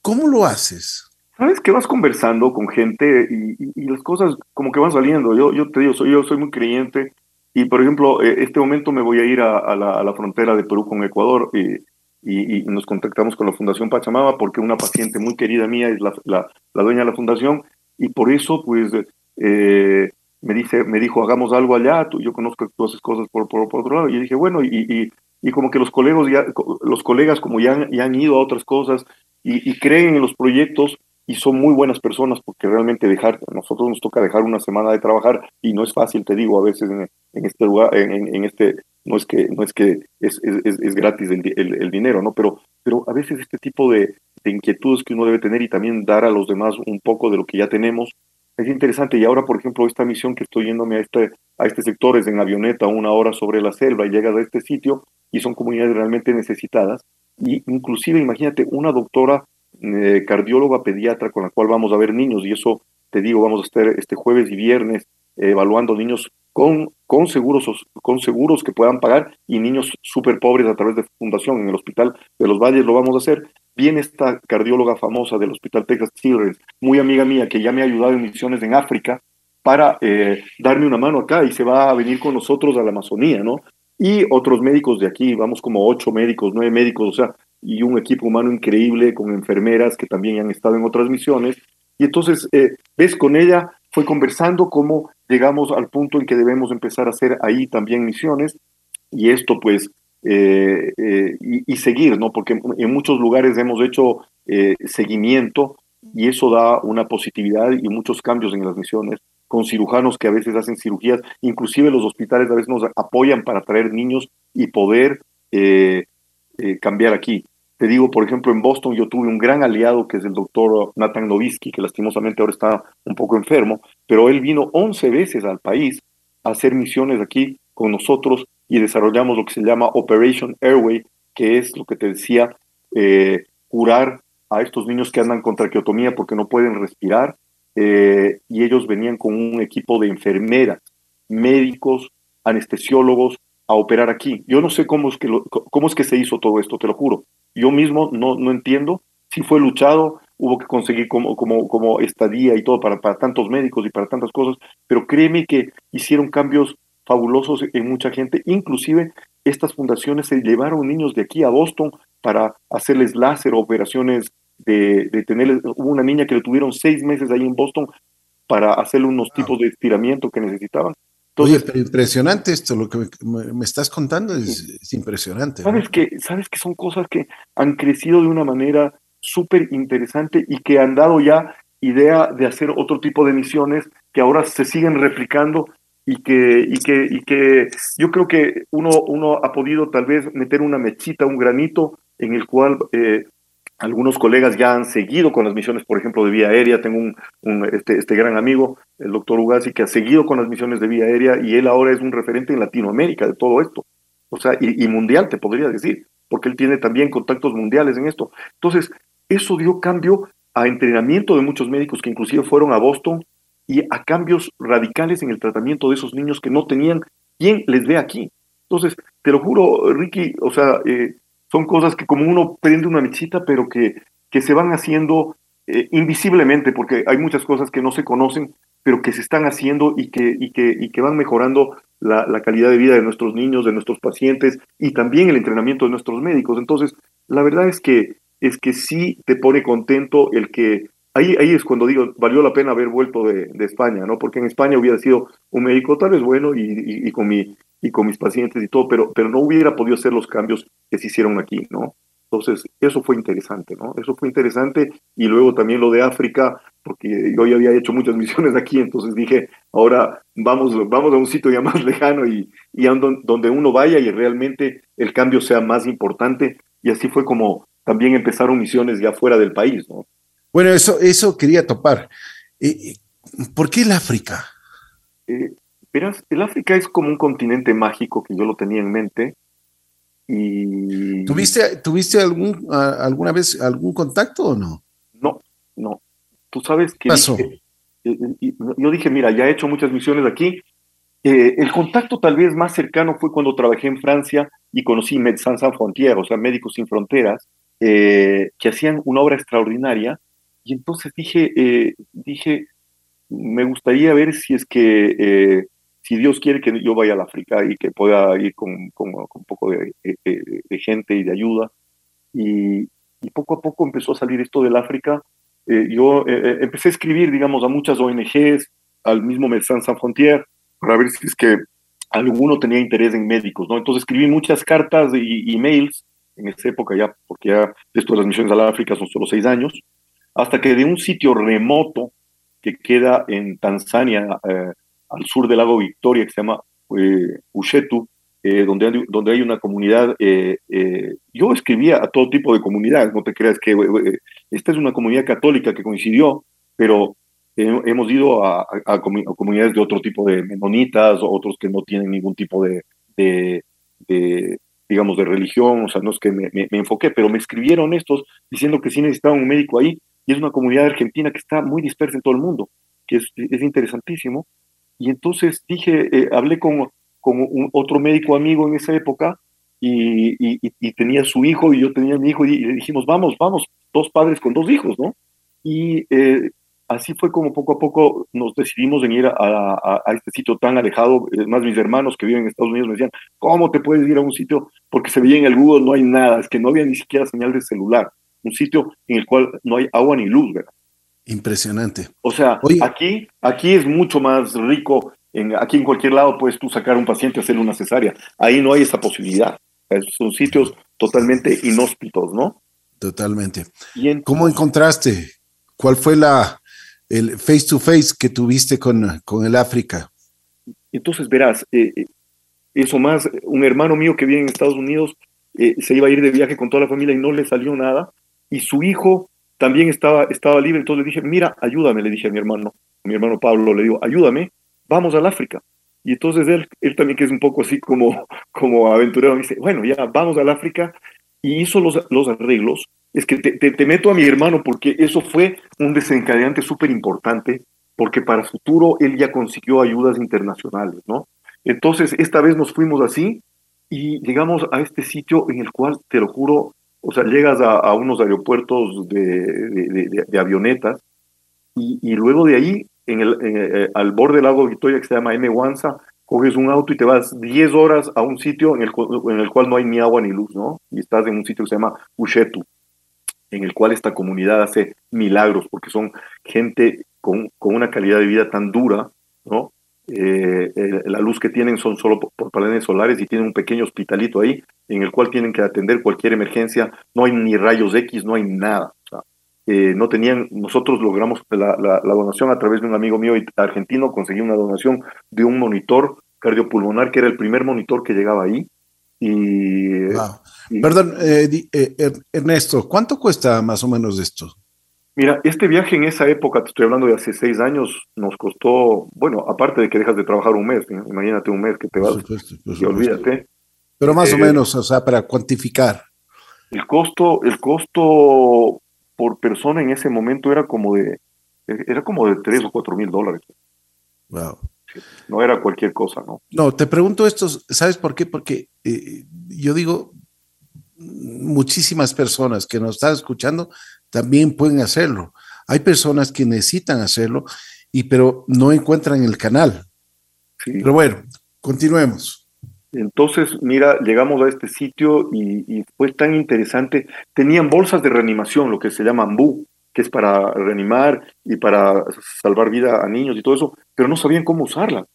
¿cómo lo haces? Sabes que vas conversando con gente y, las cosas como que van saliendo. Yo, yo te digo, soy, yo soy muy creyente y, por ejemplo, eh, este momento me voy a ir a, la, frontera de Perú con Ecuador y, y, nos contactamos con la Fundación Pachamama porque una paciente muy querida mía es la, la, dueña de la fundación y por eso, pues, eh, me, dice, me dijo, hagamos algo allá, tú, yo conozco que tú haces cosas por, por, otro lado. Y dije, bueno, y, y, como que los colegas, ya, los colegas como ya han, ya han ido a otras cosas y, creen en los proyectos y son muy buenas personas porque realmente dejar, a nosotros nos toca dejar una semana de trabajar y no es fácil, te digo, a veces en, en este lugar, en, en, este, no es que, no es, que es, es, es gratis el, el, dinero, ¿no? Pero, pero a veces este tipo de, de inquietudes que uno debe tener y también dar a los demás un poco de lo que ya tenemos, es interesante. Y ahora, por ejemplo, esta misión que estoy yéndome a este, a este sector es en avioneta, una hora sobre la selva, y llegas a este sitio y son comunidades realmente necesitadas. Y inclusive, imagínate, una doctora eh, cardióloga pediatra con la cual vamos a ver niños, y eso te digo, vamos a estar este jueves y viernes evaluando niños con, con, seguros, con seguros que puedan pagar y niños súper pobres a través de fundación. En el Hospital de los Valles lo vamos a hacer. Viene esta cardióloga famosa del Hospital Texas Children's, muy amiga mía, que ya me ha ayudado en misiones en África para eh, darme una mano acá y se va a venir con nosotros a la Amazonía, ¿no? Y otros médicos de aquí, vamos como ocho médicos, nueve médicos, o sea, y un equipo humano increíble con enfermeras que también han estado en otras misiones. Y entonces, eh, ves, con ella fue conversando cómo llegamos al punto en que debemos empezar a hacer ahí también misiones y esto pues eh, eh, y, seguir, ¿no? Porque en muchos lugares hemos hecho eh, seguimiento y eso da una positividad y muchos cambios en las misiones con cirujanos que a veces hacen cirugías, inclusive los hospitales a veces nos apoyan para traer niños y poder cambiar aquí. Te digo, por ejemplo, en Boston yo tuve un gran aliado que es el doctor Nathan Novisky, que lastimosamente ahora está un poco enfermo, pero él vino 11 veces al país a hacer misiones aquí con nosotros y desarrollamos lo que se llama Operation Airway, que es lo que te decía, eh, curar a estos niños que andan con traqueotomía porque no pueden respirar, eh, y ellos venían con un equipo de enfermeras, médicos, anestesiólogos a operar aquí. Yo no sé cómo es que, cómo es que se hizo todo esto, te lo juro. Yo mismo no, no entiendo si fue luchado, hubo que conseguir como, como, como estadía y todo para, para tantos médicos y para tantas cosas, pero créeme que hicieron cambios fabulosos en mucha gente, inclusive estas fundaciones se llevaron niños de aquí a Boston para hacerles láser, operaciones de, de tener, hubo una niña que le tuvieron seis meses ahí en Boston para hacerle unos tipos de estiramiento que necesitaban. Oye, pero impresionante esto, lo que me, estás contando es, impresionante. Sabes que, sabes que son cosas que han crecido de una manera súper interesante y que han dado ya idea de hacer otro tipo de misiones que ahora se siguen replicando y que, y que, y que yo creo que uno, uno ha podido tal vez meter una mechita, un granito en el cual eh, algunos colegas ya han seguido con las misiones, por ejemplo, de vía aérea. Tengo un, este, este, gran amigo, el doctor Ugasi, que ha seguido con las misiones de vía aérea y él ahora es un referente en Latinoamérica de todo esto. O sea, y, mundial, te podría decir, porque él tiene también contactos mundiales en esto. Entonces, eso dio cambio a entrenamiento de muchos médicos que inclusive fueron a Boston y a cambios radicales en el tratamiento de esos niños que no tenían quien les ve aquí. Entonces, te lo juro, Ricky, o sea, eh, son cosas que como uno prende una mechita, pero que, que se van haciendo eh, invisiblemente, porque hay muchas cosas que no se conocen, pero que se están haciendo y que, y que, y que van mejorando la, la, calidad de vida de nuestros niños, de nuestros pacientes y también el entrenamiento de nuestros médicos. Entonces, la verdad es que, es que sí te pone contento el que... Ahí, ahí es cuando digo, valió la pena haber vuelto de, España, ¿no? Porque en España hubiera sido un médico tal vez bueno y, con mi y mis pacientes y todo, pero, pero no hubiera podido hacer los cambios que se hicieron aquí, ¿no? Entonces, eso fue interesante, ¿no? Eso fue interesante. Y luego también lo de África, porque yo ya había hecho muchas misiones aquí, entonces dije, ahora vamos, vamos a un sitio ya más lejano y, y donde uno vaya y realmente el cambio sea más importante. Y así fue como también empezaron misiones ya fuera del país, ¿no? Bueno, eso, eso quería topar. Eh, eh, ¿Por qué el África? Eh, Verás, el África es como un continente mágico que yo lo tenía en mente. Y... ¿Tuviste, ¿tuviste algún, alguna vez algún contacto o no? No, no. Tú sabes que pasó? yo dije, mira, ya he hecho muchas misiones aquí. el contacto tal vez más cercano fue cuando trabajé en Francia y conocí Médecins Sans Frontières, o sea, Médicos Sin Fronteras, que hacían una obra extraordinaria. Y entonces dije, dije, me gustaría ver si es que si Dios quiere que yo vaya al África y que pueda ir con, con, un poco de, gente y de ayuda. Y, poco a poco empezó a salir esto del África. Eh, yo eh, eh, empecé a escribir, digamos, a muchas ONGs, al mismo Médecins Sans Frontières, para ver si es que alguno tenía interés en médicos, ¿no? Entonces escribí muchas cartas y emails en esa época ya, porque ya esto de las misiones al África son solo seis años, hasta que de un sitio remoto que queda en Tanzania, al sur del lago Victoria, que se llama eh, Ushetu, eh, donde, hay, donde hay una comunidad. Eh, yo escribía a todo tipo de comunidades, no te creas que esta es una comunidad católica que coincidió, pero hemos ido a, comunidades de otro tipo de menonitas, otros que no tienen ningún tipo de, de, digamos, de religión, o sea, no es que me, me, enfoqué, pero me escribieron estos diciendo que sí necesitaban un médico ahí, y es una comunidad argentina que está muy dispersa en todo el mundo, que es, es interesantísimo, y entonces dije, eh, hablé con, con un, otro médico amigo en esa época y, tenía su hijo y yo tenía mi hijo y, le dijimos, vamos, vamos, dos padres con dos hijos, ¿no? Y eh, así fue como poco a poco nos decidimos en ir a, a, a, este sitio tan alejado. Más mis hermanos que viven en Estados Unidos me decían, ¿cómo te puedes ir a un sitio? Porque se veía en el Google, no hay nada, es que no había ni siquiera señal de celular. Un sitio en el cual no hay agua ni luz, ¿verdad? Impresionante. O sea, aquí, aquí es mucho más rico. En, aquí en cualquier lado puedes tú sacar a un paciente y hacerle una cesárea. Ahí no hay esa posibilidad. Son sitios totalmente inhóspitos, ¿no? Totalmente. ¿Cómo encontraste? ¿Cuál fue la el face to face que tuviste con, con el África? Entonces verás, eh, eh, eso más, un hermano mío que vive en Estados Unidos eh, se iba a ir de viaje con toda la familia y no le salió nada. Y su hijo también estaba, estaba libre, entonces le dije, mira, ayúdame, le dije a mi hermano, mi hermano Pablo, le digo, ayúdame, vamos al África. Y entonces él, él también que es un poco así como, como aventurero, me dice, bueno, ya vamos al África, y hizo los, los arreglos. Es que te, te, meto a mi hermano porque eso fue un desencadenante súper importante, porque para futuro él ya consiguió ayudas internacionales, ¿no? Entonces, esta vez nos fuimos así y llegamos a este sitio en el cual, te lo juro, o sea, llegas a, unos aeropuertos de, de, avionetas y, luego de ahí, en el, eh, al borde del lago Victoria, que se llama M. Wanza, coges un auto y te vas 10 horas a un sitio en el, en el cual no hay ni agua ni luz, ¿no? Y estás en un sitio que se llama Ushetu, en el cual esta comunidad hace milagros, porque son gente con, con una calidad de vida tan dura, ¿no? Eh, la luz que tienen son solo por, paneles solares y tienen un pequeño hospitalito ahí en el cual tienen que atender cualquier emergencia. No hay ni rayos X, no hay nada. Eh, no tenían, nosotros logramos la, donación a través de un amigo mío argentino, conseguí una donación de un monitor cardiopulmonar que era el primer monitor que llegaba ahí. Y, Perdón, eh, Ernesto, ¿cuánto cuesta más o menos esto? Mira, este viaje en esa época, te estoy hablando de hace seis años, nos costó, bueno, aparte de que dejas de trabajar un mes, imagínate un mes que te vas y olvídate. Pero más o eh, menos, o sea, para cuantificar. El costo, el costo por persona en ese momento era como de, era como de tres o cuatro mil dólares. Wow. No era cualquier cosa, ¿no? No, te pregunto esto, ¿sabes por qué? Porque eh, yo digo, muchísimas personas que nos están escuchando también pueden hacerlo. Hay personas que necesitan hacerlo, y pero no encuentran el canal. Pero bueno, continuemos. Entonces, mira, llegamos a este sitio y, fue tan interesante. Tenían bolsas de reanimación, lo que se llama AMBU, que es para reanimar y para salvar vida a niños y todo eso, pero no sabían cómo usarla,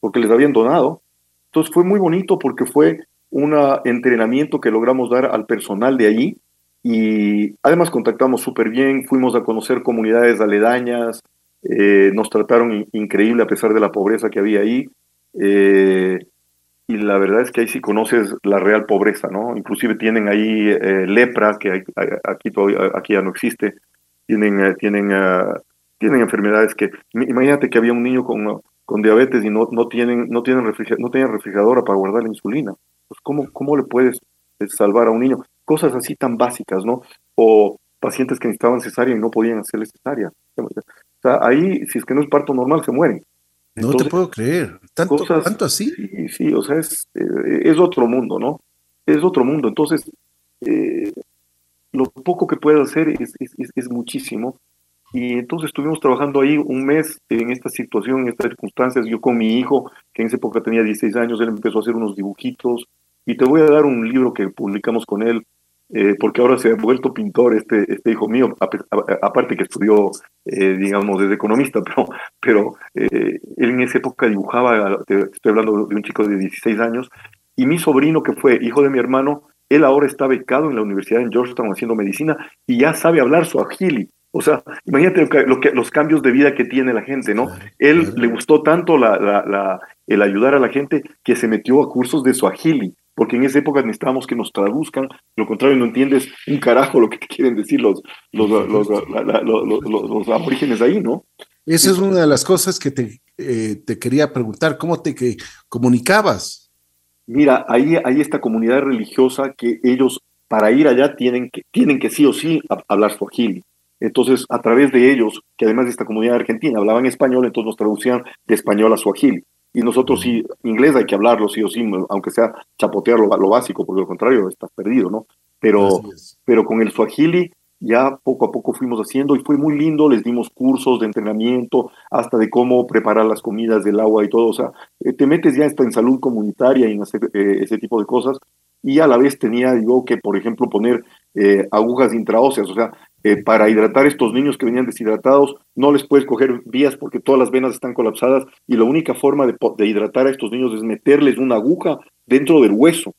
porque les habían donado. Entonces fue muy bonito porque fue un entrenamiento que logramos dar al personal de allí y además contactamos súper bien, fuimos a conocer comunidades aledañas, eh, nos trataron increíble a pesar de la pobreza que había ahí. Eh, y la verdad es que ahí sí conoces la real pobreza, ¿no? Inclusive tienen ahí eh, lepra, que aquí, aquí ya no existe. Tienen, tienen, tienen enfermedades que... Imagínate que había un niño con, con diabetes y no, no, tienen, no, tienen no tienen refrigeradora para guardar la insulina. Pues ¿cómo, ¿Cómo le puedes salvar a un niño? Cosas así tan básicas, ¿no? O pacientes que necesitaban cesárea y no podían hacerle cesárea. O sea, ahí, si es que no es parto normal, se mueren. no te puedo creer. ¿Tanto, ¿tanto así? Sí, sí, o sea, es, eh, es otro mundo, ¿no? Es otro mundo. Entonces, eh, lo poco que puedo hacer es, es, es, muchísimo. Y entonces estuvimos trabajando ahí un mes en esta situación, en estas circunstancias. Yo con mi hijo, que en esa época tenía 16 años, él empezó a hacer unos dibujitos. Y te voy a dar un libro que publicamos con él, eh, porque ahora se ha vuelto pintor este, este hijo mío, aparte que estudió, eh, digamos, desde economista, pero, pero eh, él en esa época dibujaba, estoy hablando de un chico de 16 años, y mi sobrino, que fue hijo de mi hermano, él ahora está becado en la universidad en Georgetown haciendo medicina y ya sabe hablar su agili. O sea, imagínate lo que, los cambios de vida que tiene la gente, ¿no? Él le gustó tanto la, la, el ayudar a la gente que se metió a cursos de su agili porque en esa época necesitábamos que nos traduzcan, lo contrario no entiendes un carajo lo que te quieren decir los, los, los, los, aborígenes ahí, ¿no? Esa es una de las cosas que te, eh, te quería preguntar, ¿cómo te que comunicabas? Mira, ahí hay esta comunidad religiosa que ellos para ir allá tienen que, tienen que sí o sí hablar swahili. Entonces, a través de ellos, que además de esta comunidad argentina hablaban español, entonces nos traducían de español a swahili y nosotros sí, inglés hay que hablarlo sí o sí, aunque sea chapotear lo, básico, porque lo contrario estás perdido, ¿no? Pero, pero con el Swahili ya poco a poco fuimos haciendo y fue muy lindo, les dimos cursos de entrenamiento, hasta de cómo preparar las comidas del agua y todo, o sea, eh, te metes ya en salud comunitaria y en hacer eh, ese tipo de cosas, y a la vez tenía, digo, que por ejemplo poner eh, agujas intraóseas, o sea, eh, para hidratar a estos niños que venían deshidratados, no les puedes coger vías porque todas las venas están colapsadas y la única forma de, de hidratar a estos niños es meterles una aguja dentro del hueso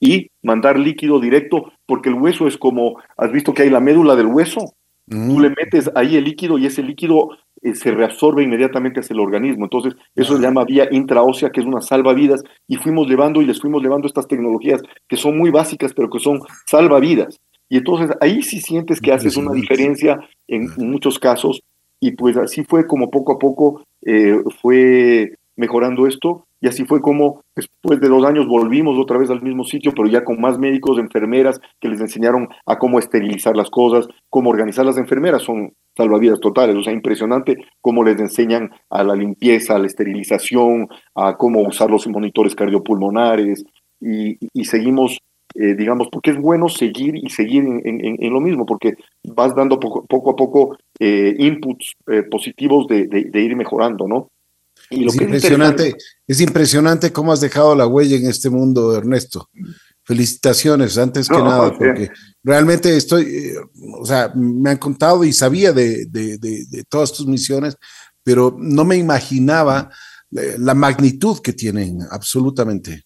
y mandar líquido directo, porque el hueso es como, has visto que hay la médula del hueso, tú mm. le metes ahí el líquido y ese líquido eh, se reabsorbe inmediatamente hacia el organismo. Entonces, eso se llama vía intraósea, que es una salvavidas, y fuimos llevando y les fuimos llevando estas tecnologías que son muy básicas, pero que son salvavidas. Y entonces ahí sí sientes que haces una diferencia en muchos casos, y pues así fue como poco a poco eh, fue mejorando esto y así fue como después de dos años volvimos otra vez al mismo sitio, pero ya con más médicos, enfermeras que les enseñaron a cómo esterilizar las cosas, cómo organizar las enfermeras, son salvavidas totales, o sea, impresionante cómo les enseñan a la limpieza, a la esterilización, a cómo usar los monitores cardiopulmonares y, y seguimos eh, digamos, porque es bueno seguir y seguir en, lo mismo, porque vas dando poco, a poco eh, inputs eh, positivos de, de, ir mejorando, ¿no? Y lo es, impresionante, es impresionante cómo has dejado la huella en este mundo, Ernesto. Felicitaciones, antes que nada, porque realmente estoy, o sea, me han contado y sabía de, de, todas tus misiones, pero no me imaginaba la magnitud que tienen, absolutamente.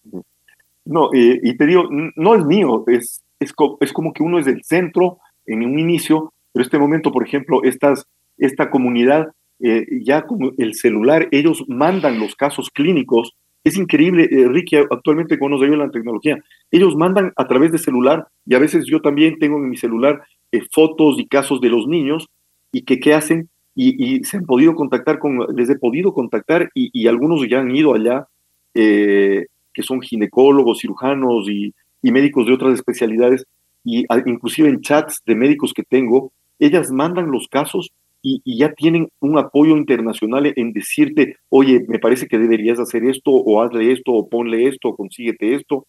No, y te digo, no es mío, es, es, es como que uno es del centro en un inicio, pero este momento, por ejemplo, estas, esta comunidad eh, ya como el celular, ellos mandan los casos clínicos. Es increíble, eh, Ricky, actualmente con nos la tecnología. Ellos mandan a través de celular, y a veces yo también tengo en mi celular eh, fotos y casos de los niños, y que qué hacen, y, se han podido contactar con, les he podido contactar, y, algunos ya han ido allá, que son ginecólogos, cirujanos y, médicos de otras especialidades, y inclusive en chats de médicos que tengo, ellas mandan los casos y, ya tienen un apoyo internacional en decirte, oye, me parece que deberías hacer esto, o hazle esto, o ponle esto, o consíguete esto.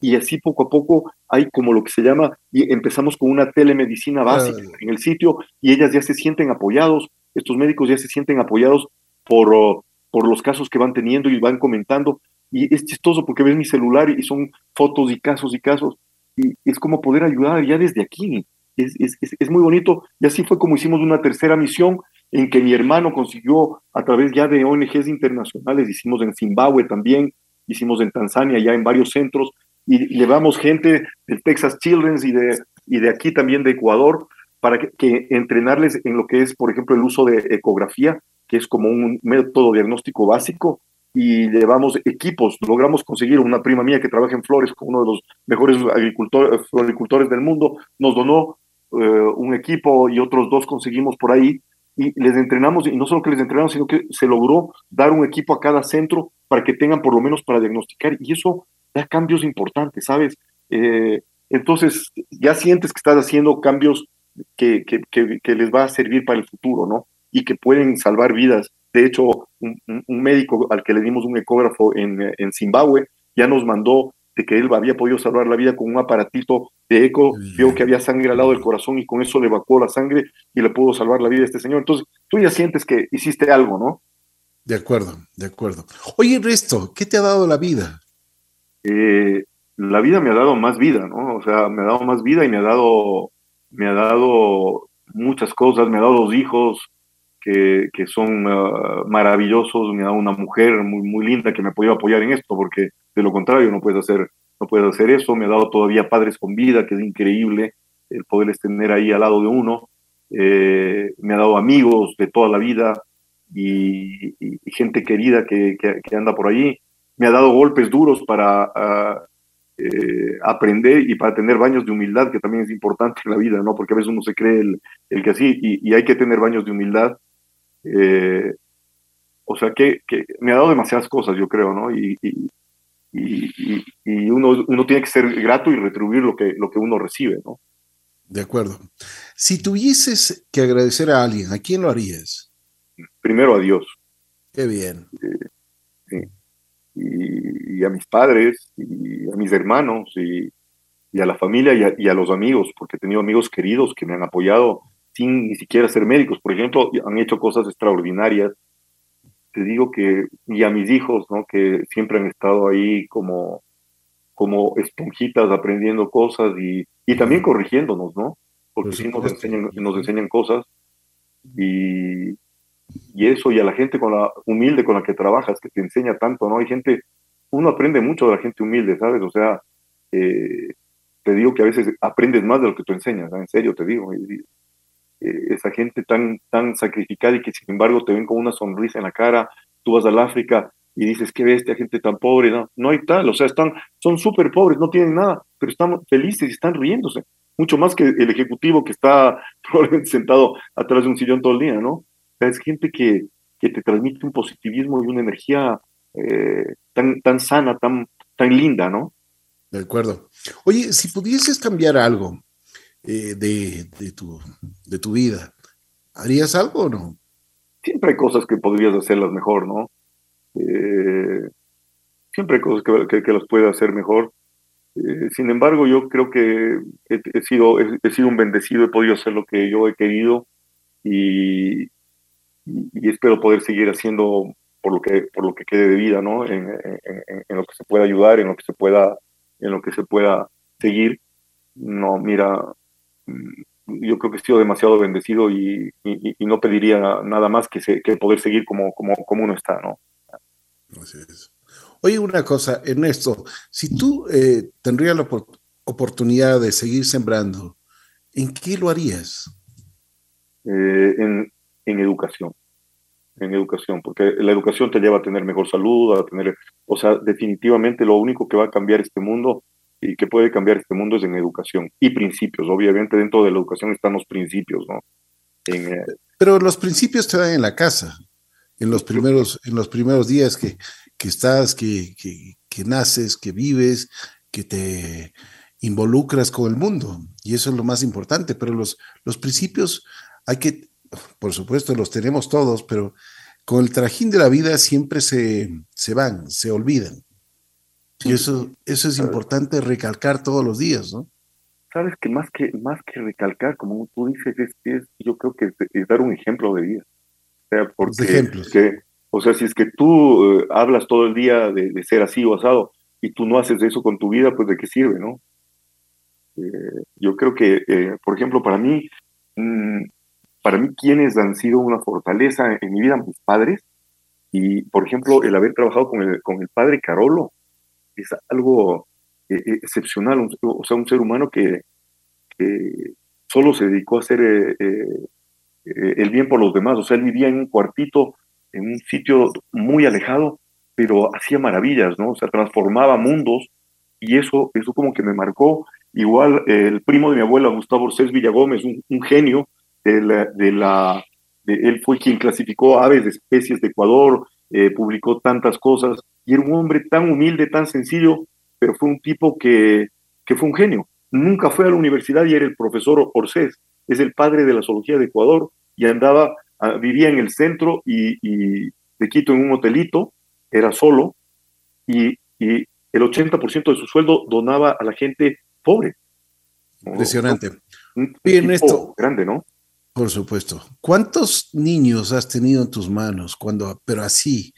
Y así poco a poco hay como lo que se llama, y empezamos con una telemedicina básica en el sitio, y ellas ya se sienten apoyados, estos médicos ya se sienten apoyados por, oh, por los casos que van teniendo y van comentando. Y es chistoso porque ves mi celular y son fotos y casos y casos. Y es como poder ayudar ya desde aquí es, es, es, muy bonito. Y así fue como hicimos una tercera misión en que mi hermano consiguió a través ya de ONGs internacionales, hicimos en Zimbabue también, hicimos en Tanzania, ya en varios centros, y llevamos gente del Texas Children's y de, y de aquí también de Ecuador para que, entrenarles en lo que es, por ejemplo, el uso de ecografía, que es como un método diagnóstico básico, y llevamos equipos. Logramos conseguir una prima mía que trabaja en Flores, uno de los mejores agricultores, agricultores del mundo, nos donó eh, un equipo y otros dos conseguimos por ahí y les entrenamos, y no solo que les entrenamos, sino que se logró dar un equipo a cada centro para que tengan por lo menos para diagnosticar y eso da cambios importantes, ¿sabes? Eh, entonces ya sientes que estás haciendo cambios que, que, que, les va a servir para el futuro, ¿no? y que pueden salvar vidas. De hecho, un, médico al que le dimos un ecógrafo en, en Zimbabue ya nos mandó de que él había podido salvar la vida con un aparatito de eco, vio que había sangre al lado del corazón y con eso le evacuó la sangre y le pudo salvar la vida a este señor. Entonces, tú ya sientes que hiciste algo, ¿no? De acuerdo, de acuerdo. Oye, Resto, ¿qué te ha dado la vida? Eh, la vida me ha dado más vida, ¿no? O sea, me ha dado más vida y me ha dado, me ha dado muchas cosas, me ha dado dos hijos que, son ah, maravillosos, me ha dado una mujer muy, muy linda que me ha podido apoyar en esto, porque de lo contrario no puedes hacer, no puedes hacer eso, me ha dado todavía padres con vida, que es increíble el poderles tener ahí al lado de uno, eh, me ha dado amigos de toda la vida y, gente querida que, que, anda por allí, me ha dado golpes duros para... Ah, eh, aprender y para tener baños de humildad, que también es importante en la vida, ¿no? Porque a veces uno se cree el, el que así, y, hay que tener baños de humildad. Eh, o sea, que, que, me ha dado demasiadas cosas, yo creo, ¿no? Y, y, y, uno, uno tiene que ser grato y retribuir lo que, lo que uno recibe, ¿no? De acuerdo. Si tuvieses que agradecer a alguien, ¿a quién lo harías? Primero a Dios. Qué bien. Eh, sí y, a mis padres y a mis hermanos y, a la familia y a, los amigos, porque he tenido amigos queridos que me han apoyado sin ni siquiera ser médicos. Por ejemplo, han hecho cosas extraordinarias. Te digo que, y a mis hijos, ¿no? que siempre han estado ahí como, como esponjitas aprendiendo cosas y, y también corrigiéndonos, ¿no? Porque sí nos enseñan, nos enseñan cosas. Y, y eso, y a la gente con la humilde con la que trabajas, que te enseña tanto, ¿no? Hay gente, uno aprende mucho de la gente humilde, ¿sabes? O sea, eh, te digo que a veces aprendes más de lo que tú enseñas, en serio te digo. Eh, esa gente tan, tan sacrificada y que sin embargo te ven con una sonrisa en la cara, tú vas al África y dices, qué bestia, gente tan pobre, no, no hay tal, o sea, están, son súper pobres, no tienen nada, pero están felices y están riéndose, mucho más que el ejecutivo que está probablemente sentado atrás de un sillón todo el día, ¿no? es gente que, que te transmite un positivismo y una energía eh, tan, tan sana, tan, tan linda, ¿no? De acuerdo. Oye, si pudieses cambiar algo eh, de, de, tu, de tu vida, ¿harías algo o no? Siempre hay cosas que podrías hacerlas mejor, ¿no? Eh, siempre hay cosas que, que, las puedes hacer mejor. sin embargo, yo creo que he, sido, he, sido un bendecido, he podido hacer lo que yo he querido y, espero poder seguir haciendo por lo que por lo que quede de vida, ¿no? En, lo que se pueda ayudar, en lo que se pueda en lo que se pueda seguir. No, mira, yo creo que he sido demasiado bendecido y, no pediría nada más que, que poder seguir como, como, como uno está, ¿no? Así es. Oye, una cosa, Ernesto, si tú eh, tendrías la oportunidad de seguir sembrando, ¿en qué lo harías? Eh, en, en educación, en educación, porque la educación te lleva a tener mejor salud, a tener, o sea, definitivamente lo único que va a cambiar este mundo y que puede cambiar este mundo es en educación y principios. Obviamente dentro de la educación están los principios, ¿no? Eh, Pero los principios te dan en la casa, en los primeros, en los primeros días que, que estás, que, que, que naces, que vives, que te involucras con el mundo. Y eso es lo más importante. Pero los, los principios hay que por supuesto los tenemos todos, pero con el trajín de la vida siempre se, se van, se olvidan. Y eso, eso es importante recalcar todos los días, ¿no? Sabes que más que, más que recalcar, como tú dices, es, yo creo que es, dar un ejemplo de vida. O sea, porque, ejemplos. o sea, si es que tú eh, hablas todo el día de, ser así o asado y tú no haces eso con tu vida, pues de qué sirve, ¿no? Eh, yo creo que, eh, por ejemplo, para mí, mm, para mí quienes han sido una fortaleza en mi vida, mis padres, y por ejemplo, el haber trabajado con el, con el padre Carolo es algo eh, eh, excepcional, o sea, un ser humano que, solo se dedicó a hacer eh, el bien por los demás, o sea, él vivía en un cuartito, en un sitio muy alejado, pero hacía maravillas, ¿no? O sea, transformaba mundos y eso, eso como que me marcó. Igual el primo de mi abuela, Gustavo Orsés Villagómez, un, un genio, de la, él fue quien clasificó aves de especies de Ecuador, publicó tantas cosas, y era un hombre tan humilde, tan sencillo, pero fue un tipo que, que fue un genio. Nunca fue a la universidad y era el profesor Orsés, es el padre de la zoología de Ecuador, y andaba ah, vivía en el centro y, y, de Quito en un hotelito, era solo, y, y el 80% de su sueldo donaba a la gente pobre. Impresionante. Bien, esto grande, ¿no? Por supuesto. ¿Cuántos niños has tenido en tus manos cuando, pero así,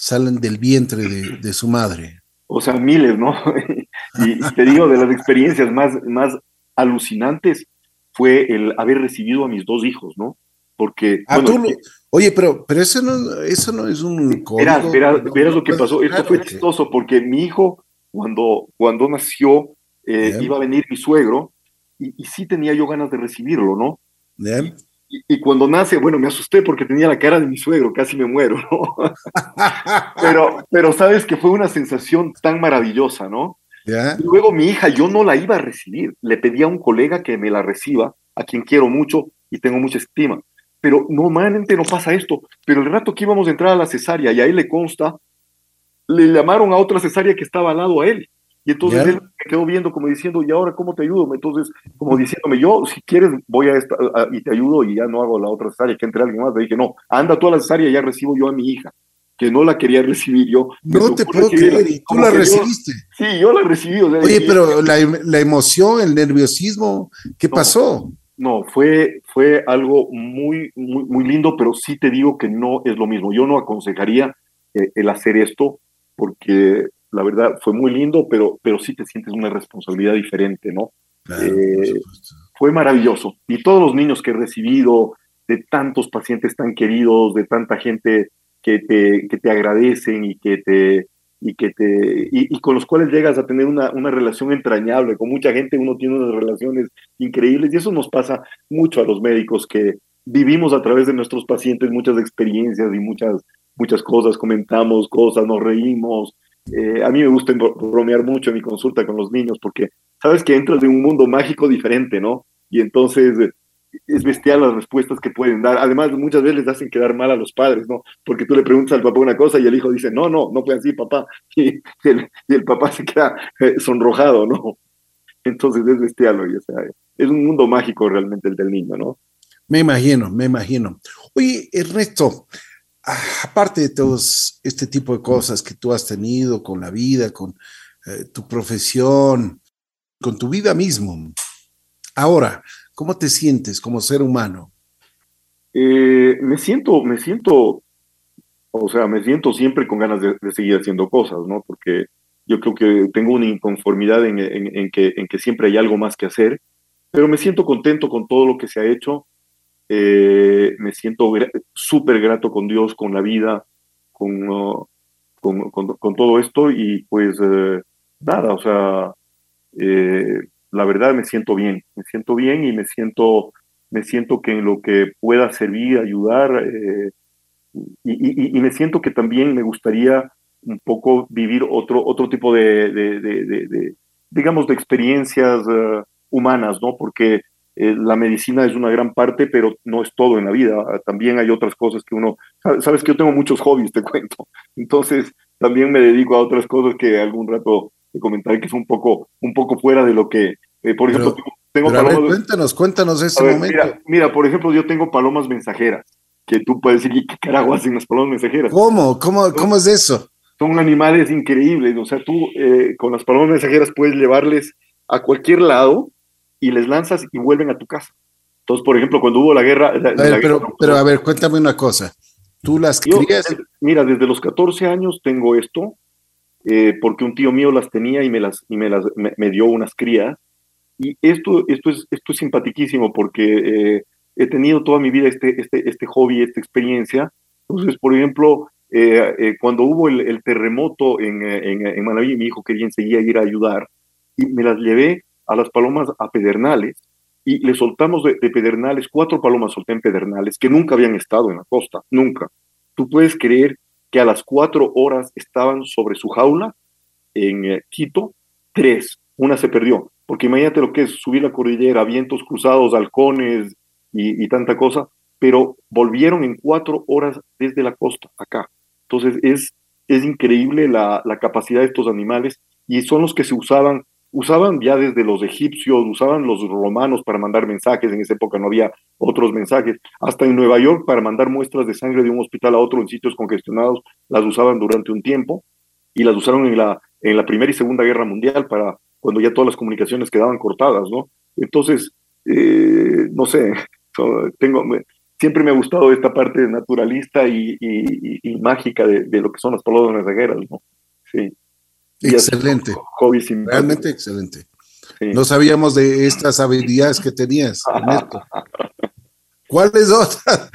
salen del vientre de, de su madre? O sea, miles, ¿no? y, te digo, de las experiencias más, más alucinantes fue el haber recibido a mis dos hijos, ¿no? Porque... Ah, tú oye, pero, pero eso, no, eso no es un... Verás, verás, verás lo que pasó. Esto fue chistoso porque mi hijo, cuando, cuando nació, eh, iba a venir mi suegro y, y, sí tenía yo ganas de recibirlo, ¿no? Y, y, cuando nace, bueno, me asusté porque tenía la cara de mi suegro, casi me muero, ¿no? pero, pero sabes que fue una sensación tan maravillosa, ¿no? Y luego mi hija, yo no la iba a recibir, le pedí a un colega que me la reciba, a quien quiero mucho y tengo mucha estima. Pero normalmente no pasa esto. Pero el rato que íbamos a entrar a la cesárea y a él le consta, le llamaron a otra cesárea que estaba al lado a él. Y entonces él me quedó viendo como diciendo, ¿y ahora cómo te ayudo? Entonces, como diciéndome, yo si quieres voy a esta y te ayudo y ya no hago la otra cesárea, que entre alguien más. Le dije, no, anda tú a la cesárea y ya recibo yo a mi hija, que no la quería recibir yo. No te puedo creer, y tú la recibiste. Yo, sí, yo la recibí. O sea, Oye, pero la, la, emoción, el nerviosismo, ¿qué no, pasó? No, fue, fue algo muy, muy, muy lindo, pero sí te digo que no es lo mismo. Yo no aconsejaría eh, el hacer esto porque la verdad fue muy lindo, pero, pero sí te sientes una responsabilidad diferente, ¿no? Claro, eh, fue maravilloso. Y todos los niños que he recibido, de tantos pacientes tan queridos, de tanta gente que te, que te agradecen y que te y que te y, y, con los cuales llegas a tener una, una relación entrañable. Con mucha gente uno tiene unas relaciones increíbles y eso nos pasa mucho a los médicos que vivimos a través de nuestros pacientes muchas experiencias y muchas muchas cosas, comentamos cosas, nos reímos, eh, a mí me gusta bromear mucho en mi consulta con los niños porque sabes que entras en un mundo mágico diferente, ¿no? Y entonces eh, es bestial las respuestas que pueden dar. Además, muchas veces les hacen quedar mal a los padres, ¿no? Porque tú le preguntas al papá una cosa y el hijo dice, no, no, no fue así, papá. Y el, y el papá se queda eh, sonrojado, ¿no? Entonces es bestial, oye, o sea, es un mundo mágico realmente el del niño, ¿no? Me imagino, me imagino. Oye, Ernesto, aparte de todos este tipo de cosas que tú has tenido con la vida, con eh, tu profesión, con tu vida mismo, ahora, ¿cómo te sientes como ser humano? Eh, me siento, me siento, o sea, me siento siempre con ganas de, seguir haciendo cosas, ¿no? Porque yo creo que tengo una inconformidad en, que, en que siempre hay algo más que hacer, pero me siento contento con todo lo que se ha hecho eh, me siento súper grato con Dios, con la vida, con, uh, con, todo esto y pues eh, nada, o sea, eh, la verdad me siento bien, me siento bien y me siento, me siento que en lo que pueda servir, ayudar, y, me siento que también me gustaría un poco vivir otro, otro tipo de, de digamos, de experiencias uh, humanas, ¿no? Porque eh, la medicina es una gran parte, pero no es todo en la vida. También hay otras cosas que uno, sabes que yo tengo muchos hobbies, te cuento. Entonces, también me dedico a otras cosas que algún rato te comentaré que es un poco, un poco fuera de lo que, eh, por ejemplo, tengo pero palomas. Ver, cuéntanos, cuéntanos ese ver, momento. Mira, mira, por ejemplo, yo tengo palomas mensajeras, que tú puedes decir, ¿qué carajo hacen las palomas mensajeras? ¿Cómo? ¿Cómo, cómo es eso? Son animales increíbles, o sea, tú eh, con las palomas mensajeras puedes llevarles a cualquier lado y les lanzas y vuelven a tu casa. Entonces, por ejemplo, cuando hubo la guerra... A ver, la pero, guerra, pero, a ver, cuéntame una cosa. ¿Tú las yo, crías? Mira, desde los 14 años tengo esto, eh, porque un tío mío las tenía y me, las, y me, las, me, me dio unas crías. Y esto, esto, es, esto es simpaticísimo porque eh, he tenido toda mi vida este, este, este hobby, esta experiencia. Entonces, por ejemplo, eh, eh, cuando hubo el, el terremoto en, en, en, Manaví, mi hijo quería enseguida ir a ayudar y me las llevé a las palomas a Pedernales y le soltamos de, de, Pedernales, cuatro palomas solté en Pedernales que nunca habían estado en la costa, nunca. Tú puedes creer que a las cuatro horas estaban sobre su jaula en eh, Quito, tres, una se perdió, porque imagínate lo que es subir la cordillera, vientos cruzados, halcones y, y tanta cosa, pero volvieron en cuatro horas desde la costa acá. Entonces es, es increíble la, la capacidad de estos animales y son los que se usaban usaban ya desde los egipcios, usaban los romanos para mandar mensajes, en esa época no había otros mensajes, hasta en Nueva York para mandar muestras de sangre de un hospital a otro en sitios congestionados, las usaban durante un tiempo y las usaron en la, en la Primera y Segunda Guerra Mundial para cuando ya todas las comunicaciones quedaban cortadas, ¿no? Entonces, eh, no sé, tengo, siempre me ha gustado esta parte naturalista y, mágica de, lo que son las palabras de guerra, ¿no? Sí. Excelente. Realmente excelente. No sabíamos de estas habilidades que tenías, ¿Cuáles otras,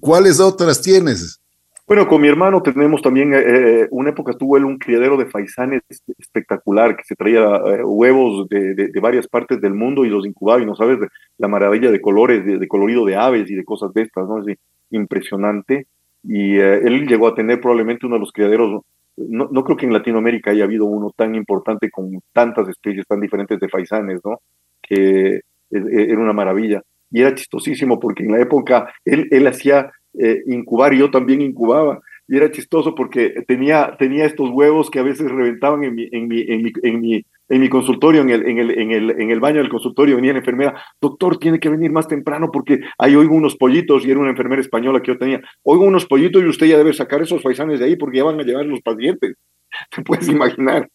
¿Cuáles otras tienes? Bueno, con mi hermano tenemos también, eh, eh, una época tuvo él un criadero de faisanes espectacular, que se traía eh, huevos de, varias partes del mundo y los incubaba, y no sabes la maravilla de colores, de, colorido de aves y de cosas de estas, ¿no? Es impresionante. Y él llegó a tener probablemente uno de los criaderos, no, no, creo que en Latinoamérica haya habido uno tan importante con tantas especies tan diferentes de faisanes, ¿no? Que era una maravilla. Y era chistosísimo porque en la época él, él hacía eh, incubar y yo también incubaba. Y era chistoso porque tenía, tenía estos huevos que a veces reventaban en mi, en mi, en mi, en mi, en mi consultorio, en el, en, el, en, el, en el baño del consultorio, venía la enfermera, doctor, tiene que venir más temprano porque ahí oigo unos pollitos, y era una enfermera española que yo tenía, oigo unos pollitos y usted ya debe sacar esos faisanes de ahí porque ya van a llevar los pacientes. Te puedes imaginar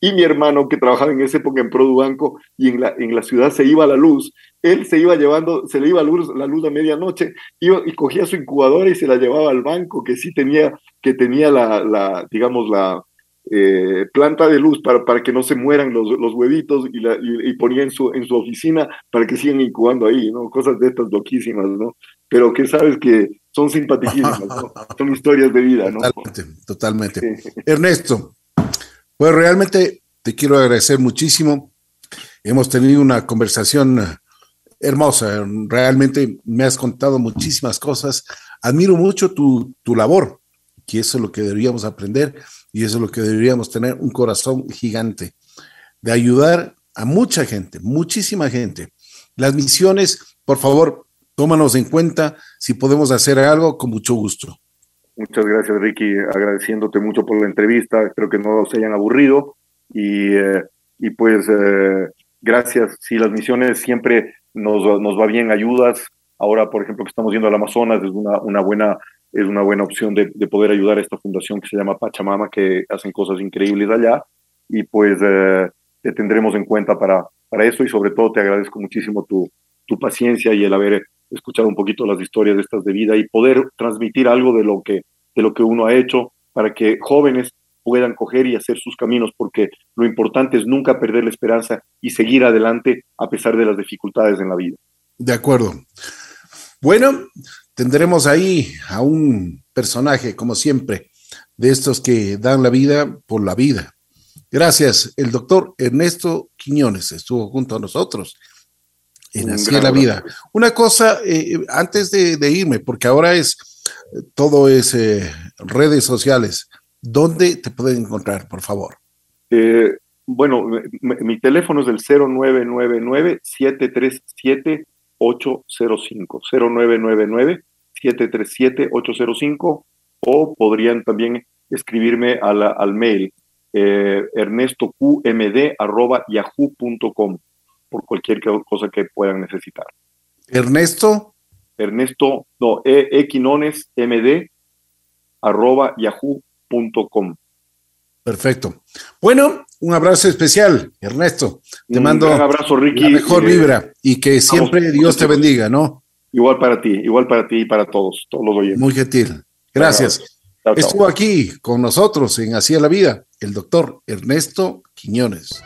y mi hermano que trabajaba en esa época en Produbanco y en la, en la ciudad se iba a la luz, él se iba llevando, se le iba la luz, la luz a medianoche y cogía su incubadora y se la llevaba al banco que sí tenía, que tenía la, la digamos, la eh, planta de luz para, para que no se mueran los, los huevitos y, la, y, ponía en su, en su oficina para que sigan incubando ahí, ¿no? Cosas de estas loquísimas, ¿no? Pero que sabes que son simpaticísimas, ¿no? Son historias de vida, ¿no? Totalmente, totalmente. Ernesto, pues realmente te quiero agradecer muchísimo. Hemos tenido una conversación hermosa. Realmente me has contado muchísimas cosas. Admiro mucho tu, tu labor, que eso es lo que deberíamos aprender y eso es lo que deberíamos tener, un corazón gigante, de ayudar a mucha gente, muchísima gente. Las misiones, por favor, tómanos en cuenta. Si podemos hacer algo, con mucho gusto. Muchas gracias, Ricky. Agradeciéndote mucho por la entrevista. Espero que no se hayan aburrido. Y, eh, y pues, eh, gracias. Si las misiones siempre nos, nos va bien, ayudas. Ahora, por ejemplo, que estamos yendo al Amazonas, es una, una buena es una buena opción de, de, poder ayudar a esta fundación que se llama Pachamama, que hacen cosas increíbles allá. Y pues eh, te tendremos en cuenta para, para eso y sobre todo te agradezco muchísimo tu, tu paciencia y el haber escuchar un poquito las historias de estas de vida y poder transmitir algo de lo que, de lo que uno ha hecho para que jóvenes puedan coger y hacer sus caminos, porque lo importante es nunca perder la esperanza y seguir adelante a pesar de las dificultades en la vida. De acuerdo. Bueno, tendremos ahí a un personaje, como siempre, de estos que dan la vida por la vida. Gracias. El doctor Ernesto Quiñones estuvo junto a nosotros en Así la vida. Una cosa, eh, antes de, irme, porque ahora es, todo es eh, redes sociales, ¿dónde te pueden encontrar, por favor? Eh, bueno, mi, teléfono es el 0999-737-805. 0999-737-805 o podrían también escribirme al mail eh, ernestoqmd.yahoo.com por cualquier cosa que puedan necesitar. Ernesto. Ernesto, no, e, equinones md arroba yahoo.com. Perfecto. Bueno, un abrazo especial, Ernesto. Te mando un abrazo, Ricky. La mejor vibra y que siempre Dios te bendiga, ¿no? Igual para ti, igual para ti y para todos, todos los oyentes. Muy gentil. Gracias. Estuvo aquí con nosotros en Así la Vida el doctor Ernesto Quiñones.